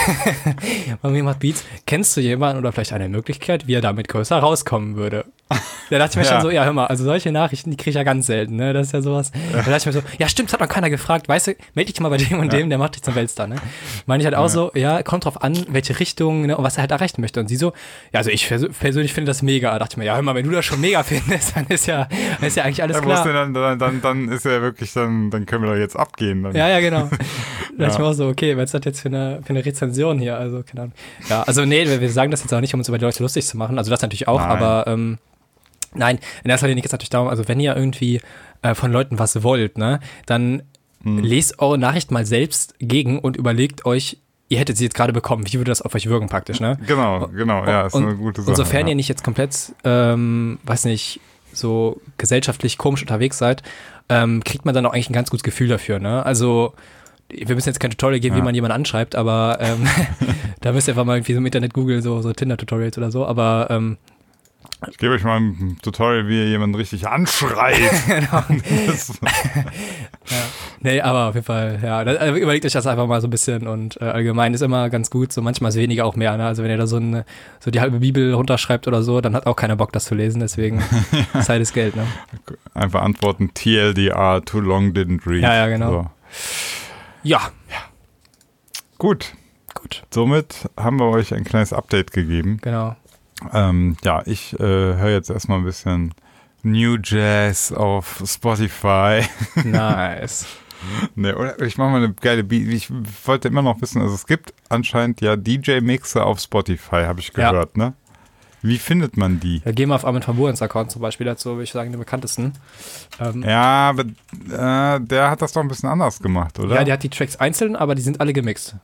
Bei mir macht Beats. Kennst du jemanden oder vielleicht eine Möglichkeit, wie er damit größer rauskommen würde? *laughs* Da dachte ich mir Ja. schon so, ja, hör mal, also solche Nachrichten, die kriege ich ja ganz selten, ne? Das ist ja sowas. Da dachte ich mir so, ja, stimmt, das hat noch keiner gefragt. Weißt du, melde dich mal bei dem und dem, der macht dich zum Weltstar, ne? Meine ich halt auch so, ja, kommt drauf an, welche Richtung, ne, und was er halt erreichen möchte. Und sie so, ja, also ich pers- persönlich finde das mega. Da dachte ich mir, ja, hör mal, wenn du das schon mega *laughs* findest, dann ist ja, dann ist ja eigentlich alles Ja, klar. dann, dann, dann, dann ist er wirklich, dann, dann können wir doch jetzt abgehen. Dann. Ja, ja, genau. *laughs* Da dachte ich mir auch so, okay, was ist das jetzt für eine, für eine Rezension hier? Also, keine Ahnung. Ja, also nee, wir, wir sagen das jetzt auch nicht, um uns über die Leute lustig zu machen. Also das natürlich auch, Nein. aber ähm, nein, in erster Linie geht es natürlich darum, also wenn ihr irgendwie äh, von Leuten was wollt, ne, dann Hm. lest eure Nachricht mal selbst gegen und überlegt euch, ihr hättet sie jetzt gerade bekommen, wie würde das auf euch wirken praktisch, ne? Genau, genau, ja, ist und, eine gute Sache. Und sofern ja. ihr nicht jetzt komplett, ähm, weiß nicht, so gesellschaftlich komisch unterwegs seid, ähm, kriegt man dann auch eigentlich ein ganz gutes Gefühl dafür. Ne? Also wir müssen jetzt kein Tutorial geben, wie Ja. man jemanden anschreibt, aber ähm, *laughs* da müsst ihr einfach mal irgendwie so im Internet googeln, so, so Tinder-Tutorials oder so. Aber ähm, Ich gebe euch mal ein Tutorial, wie ihr jemanden richtig anschreit. *laughs* Genau. das, *laughs* nee, aber auf jeden Fall, ja, also überlegt euch das einfach mal so ein bisschen und äh, allgemein ist immer ganz gut, so manchmal ist weniger auch mehr. Ne? Also wenn ihr da so, eine, so die halbe Bibel runterschreibt oder so, dann hat auch keiner Bock, das zu lesen, deswegen *laughs* Zeit ist Geld, ne? einfach antworten, TLDR, too long didn't read. Ja, ja, genau. So. Ja, Gut, gut, somit haben wir euch ein kleines Update gegeben. genau. Ähm, ja, ich äh, höre jetzt erstmal ein bisschen New Jazz auf Spotify. *laughs* Nice. nee, oder ich mache mal eine geile Beat. Ich wollte immer noch wissen, also es gibt anscheinend ja DJ-Mixe auf Spotify, habe ich Ja. gehört, ne? Wie findet man die? Ja, gehen wir auf Armin van Account zum Beispiel dazu, würde ich sagen, den bekanntesten. Ähm, ja, Ja, aber äh, der hat das doch ein bisschen anders gemacht, oder? der hat die Tracks einzeln, aber die sind alle gemixt.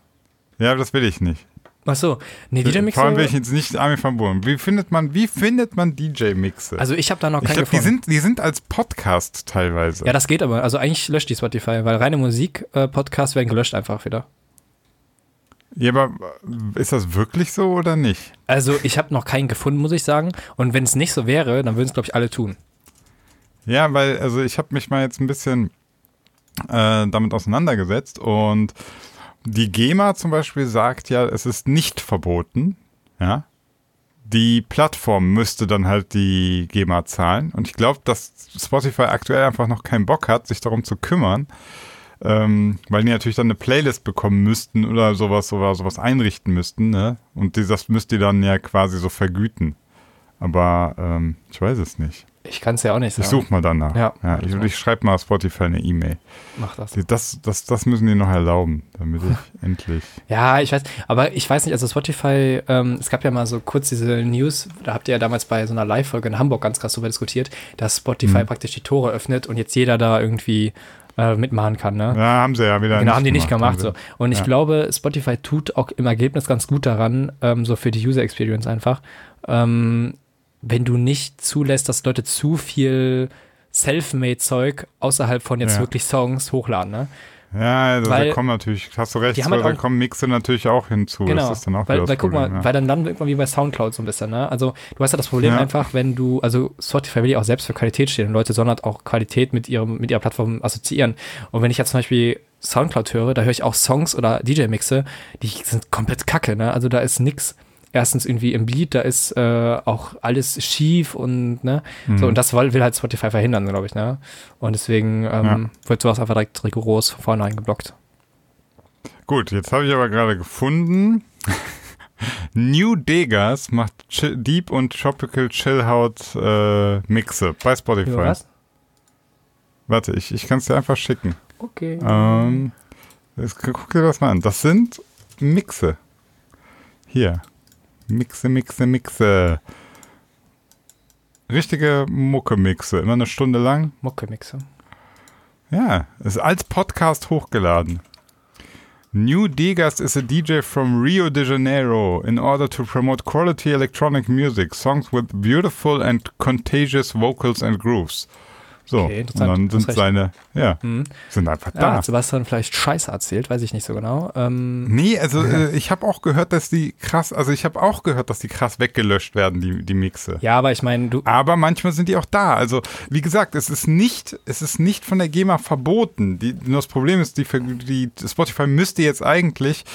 Ja, das will ich nicht. Ach so, nee, DJ-Mixe. Vor allem will ich jetzt nicht Armin van Buuren. Wie findet man, wie findet man DJ-Mixe? Also ich habe da noch ich keinen glaube, die gefunden. sind, die sind als Podcast teilweise. ja, das geht aber. Also eigentlich löscht die Spotify, weil reine Musik-Podcasts werden gelöscht einfach wieder. Ja, aber ist das wirklich so oder nicht? Also ich habe noch keinen gefunden, muss ich sagen. Und wenn es nicht so wäre, dann würden es, glaube ich, alle tun. Ja, weil, also ich habe mich mal jetzt ein bisschen äh, damit auseinandergesetzt und die GEMA zum Beispiel sagt ja, es ist nicht verboten, ja. Die Plattform müsste dann halt die GEMA zahlen und ich glaube, dass Spotify aktuell einfach noch keinen Bock hat, sich darum zu kümmern, ähm, weil die natürlich dann eine Playlist bekommen müssten oder sowas oder sowas einrichten müssten, ne? Und das müsst ihr dann ja quasi so vergüten. Aber ähm, ich weiß es nicht. Ich kann es ja auch nicht sagen. Ich suche mal danach. Ja. ich ich schreibe mal Spotify eine E-Mail. Mach das. Das, das, das müssen die noch erlauben, damit ich *laughs* endlich. Ja, ich weiß, aber ich weiß nicht, also Spotify, ähm, es gab ja mal so kurz diese News, da habt ihr ja damals bei so einer Live-Folge in Hamburg ganz krass drüber diskutiert, dass Spotify Mhm. praktisch die Tore öffnet und jetzt jeder da irgendwie äh, mitmachen kann, ne? Ja, haben sie ja wieder. Genau, haben die nicht gemacht. haben So. Und ich Ja. glaube, Spotify tut auch im Ergebnis ganz gut daran, ähm, so für die User Experience einfach, ähm, wenn du nicht zulässt, dass Leute zu viel Selfmade-Zeug außerhalb von jetzt Ja. wirklich Songs hochladen. Ne? Ja, also Weil- da kommen natürlich, hast du recht, so, halt da kommen Mixe natürlich auch hinzu. Genau, Das ist dann auch weil, weil guck mal, Problem, ja. weil dann landen wir irgendwann wie bei Soundcloud so ein bisschen, ne? Also du hast ja das Problem Ja. einfach, wenn du, also Spotify will ja auch selbst für Qualität stehen und Leute sollen halt auch Qualität mit ihrem, mit ihrer Plattform assoziieren. Und wenn ich jetzt zum Beispiel Soundcloud höre, da höre ich auch Songs oder DJ-Mixe, die sind komplett kacke, ne? Also da ist nix. Erstens irgendwie im Beat, da ist äh, auch alles schief und ne, Mhm. so und das will, will halt Spotify verhindern, glaube ich, ne? Und deswegen ähm, wird sowas einfach direkt rigoros von vornherein geblockt. Gut, jetzt habe ich aber gerade gefunden. *laughs* New Degas macht Chill, Deep und Tropical Chillhout äh, Mixe bei Spotify. Was? Warte, ich, ich kann es dir einfach schicken. Okay. Ähm, jetzt, guck dir das mal an. Das sind Mixe. Hier. Mixe, Mixe, Mixe. Richtige Mucke-Mixe. Immer eine Stunde lang. Mucke-Mixe. Ja, ist als Podcast hochgeladen. New Degas is a DJ from Rio de Janeiro in order to promote quality electronic music, songs with beautiful and contagious vocals and grooves. So, Okay, und dann sind seine, ja, Mhm. sind einfach Ja, da. hat Sebastian vielleicht Scheiße erzählt, weiß ich nicht so genau. Ähm, Nee, also *laughs* äh, ich habe auch gehört, dass die krass, also ich habe auch gehört, dass die krass weggelöscht werden, die, die Mixe. ja, aber ich meine, du, Aber manchmal sind die auch da. Also, wie gesagt, es ist nicht, es ist nicht von der GEMA verboten. Die, nur das Problem ist, die, die Spotify müsste jetzt eigentlich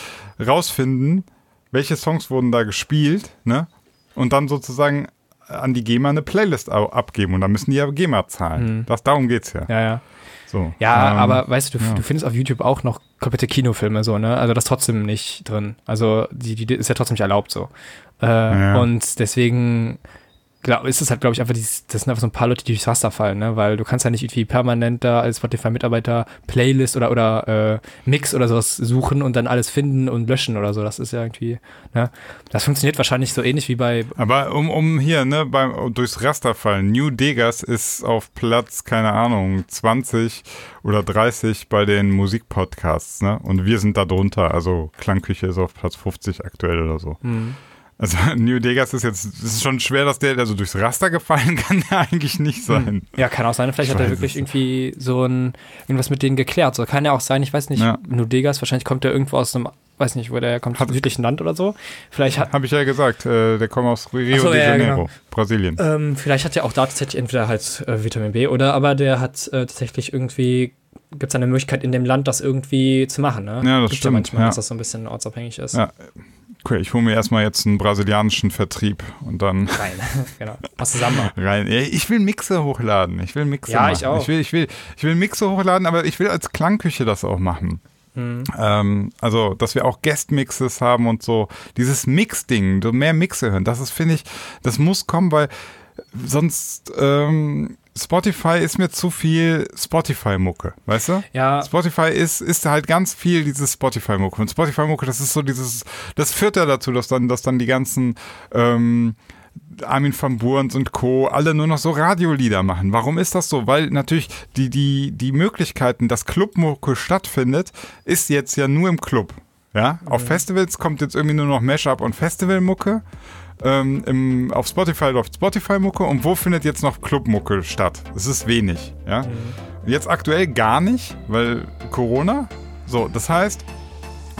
rausfinden, welche Songs wurden da gespielt, ne? Und dann sozusagen an die GEMA eine Playlist abgeben. Und dann müssen die ja GEMA zahlen. Das, darum geht's ja. ja, ja. So, Ja, ähm, aber weißt du, du, ja. du findest auf YouTube auch noch komplette Kinofilme so, ne? Also das ist trotzdem nicht drin. Also die, die ist ja trotzdem nicht erlaubt so. Äh, Ja. Und deswegen glaub, ist es halt, glaube ich, einfach, dieses, das sind einfach so ein paar Leute, die durchs Raster fallen, ne? Weil du kannst ja nicht irgendwie permanent da als Spotify-Mitarbeiter Playlist oder, oder äh, Mix oder sowas suchen und dann alles finden und löschen oder so. Das ist ja irgendwie, ne? Das funktioniert wahrscheinlich so ähnlich wie bei Aber um, um hier, ne, beim, durchs Raster fallen, New Degas ist auf Platz, keine Ahnung, 20 oder 30 bei den Musikpodcasts, ne? Und wir sind da drunter, also Klangküche ist auf Platz 50 aktuell oder so. hm, Also *laughs* New Degas ist jetzt, es ist schon schwer, dass der, also durchs Raster gefallen *laughs* kann der eigentlich nicht sein. Ja, kann auch sein. Vielleicht Ich hat er wirklich irgendwie so ein irgendwas mit denen geklärt. So kann ja auch sein. Ich weiß nicht. Ja. Nudegas, wahrscheinlich kommt er irgendwo aus einem, weiß nicht, wo der kommt, aus Hat- einem südlichen Land oder so. Vielleicht hat, Habe ich ja gesagt, äh, der kommt aus Rio so, de ja, Janeiro, genau. Brasilien. ähm, vielleicht hat er auch da tatsächlich entweder halt äh, Vitamin B oder aber der hat äh, tatsächlich irgendwie gibt es eine Möglichkeit in dem Land, das irgendwie zu machen. Ne? Ja, das Gibt's stimmt, manchmal, ja. dass das so ein bisschen ortsabhängig ist. Ja. Okay, ich hole mir erstmal jetzt einen brasilianischen Vertrieb und dann *laughs* Rein. genau. Was zusammen *laughs* rein. Ich will Mixe hochladen. Ich will Mixe Ja, machen. ich auch. Ich will, ich will, ich will Mixe hochladen, aber ich will als Klangküche das auch machen. Ähm, also, dass wir auch Guest-Mixes haben und so. Dieses Mix-Ding, mehr Mixe hören, das ist, finde ich, das muss kommen, weil sonst ähm, Spotify ist mir zu viel Spotify-Mucke, weißt du? Ja. Spotify ist, ist halt ganz viel dieses Spotify-Mucke. Und Spotify-Mucke, das ist so dieses, das führt ja dazu, dass dann, dass dann die ganzen ähm, Armin van Buuren und Co. alle nur noch so Radiolieder machen. Warum ist das so? Weil natürlich die, die, die Möglichkeiten, dass Clubmucke stattfindet, ist jetzt ja nur im Club. Ja, auf Festivals kommt jetzt irgendwie nur noch Mashup und Festivalmucke. Ähm, im, auf Spotify läuft Spotify-Mucke und wo findet jetzt noch Clubmucke statt? Es ist wenig, ja. Jetzt aktuell gar nicht, weil Corona. So, das heißt,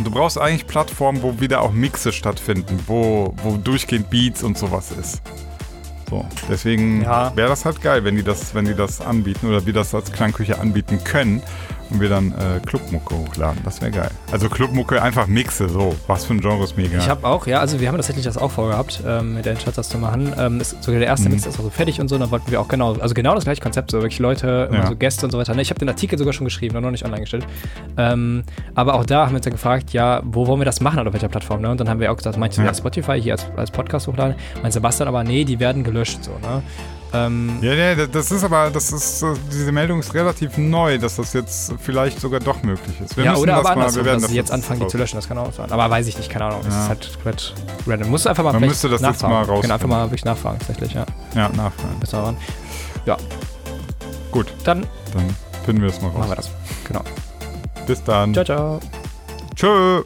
du brauchst eigentlich Plattformen, wo wieder auch Mixe stattfinden, wo, wo durchgehend Beats und sowas ist. So, deswegen Ja. wäre das halt geil, wenn die das, wenn die das anbieten oder wir das als Klangküche anbieten können und wir dann äh, Clubmucke hochladen. Das wäre geil. Also Clubmucke einfach Mixe, so. Was für ein Genre ist mega. Ich habe auch, ja, also wir haben tatsächlich das auch vorgehabt, ähm, mit den Chats das zu machen. Ähm, ist sogar der Mhm. erste Mix ist auch so fertig und so, dann wollten wir auch genau, also genau das gleiche Konzept, so wirklich Leute, Ja. so Gäste und so weiter. Ne, Ich habe den Artikel sogar schon geschrieben, noch nicht online gestellt. Ähm, aber auch da haben wir uns dann gefragt, ja, wo wollen wir das machen, auf welcher Plattform, ne? Und dann haben wir auch gesagt, manche Ja. ja. Spotify hier als, als Podcast hochladen. Mein Sebastian aber, nee, die werden gelöscht, so, ne? Ähm, Ja, ja, das ist aber, das ist, diese Meldung ist relativ neu, dass das jetzt vielleicht sogar doch möglich ist. Wir ja, oder das aber andersrum, wir werden dass das sie jetzt anfangen, die zu löschen, das kann auch sein. Aber weiß ich nicht, keine Ahnung. Ja. ist halt komplett random. Musst du einfach mal Man müsste das jetzt nachfragen. mal Genau, einfach mal wirklich nachfragen, tatsächlich, ja. Ja, nachfragen. Ja, Gut, dann dann finden wir es mal machen wir raus. das. Genau. Bis dann. Ciao, ciao. Tschö.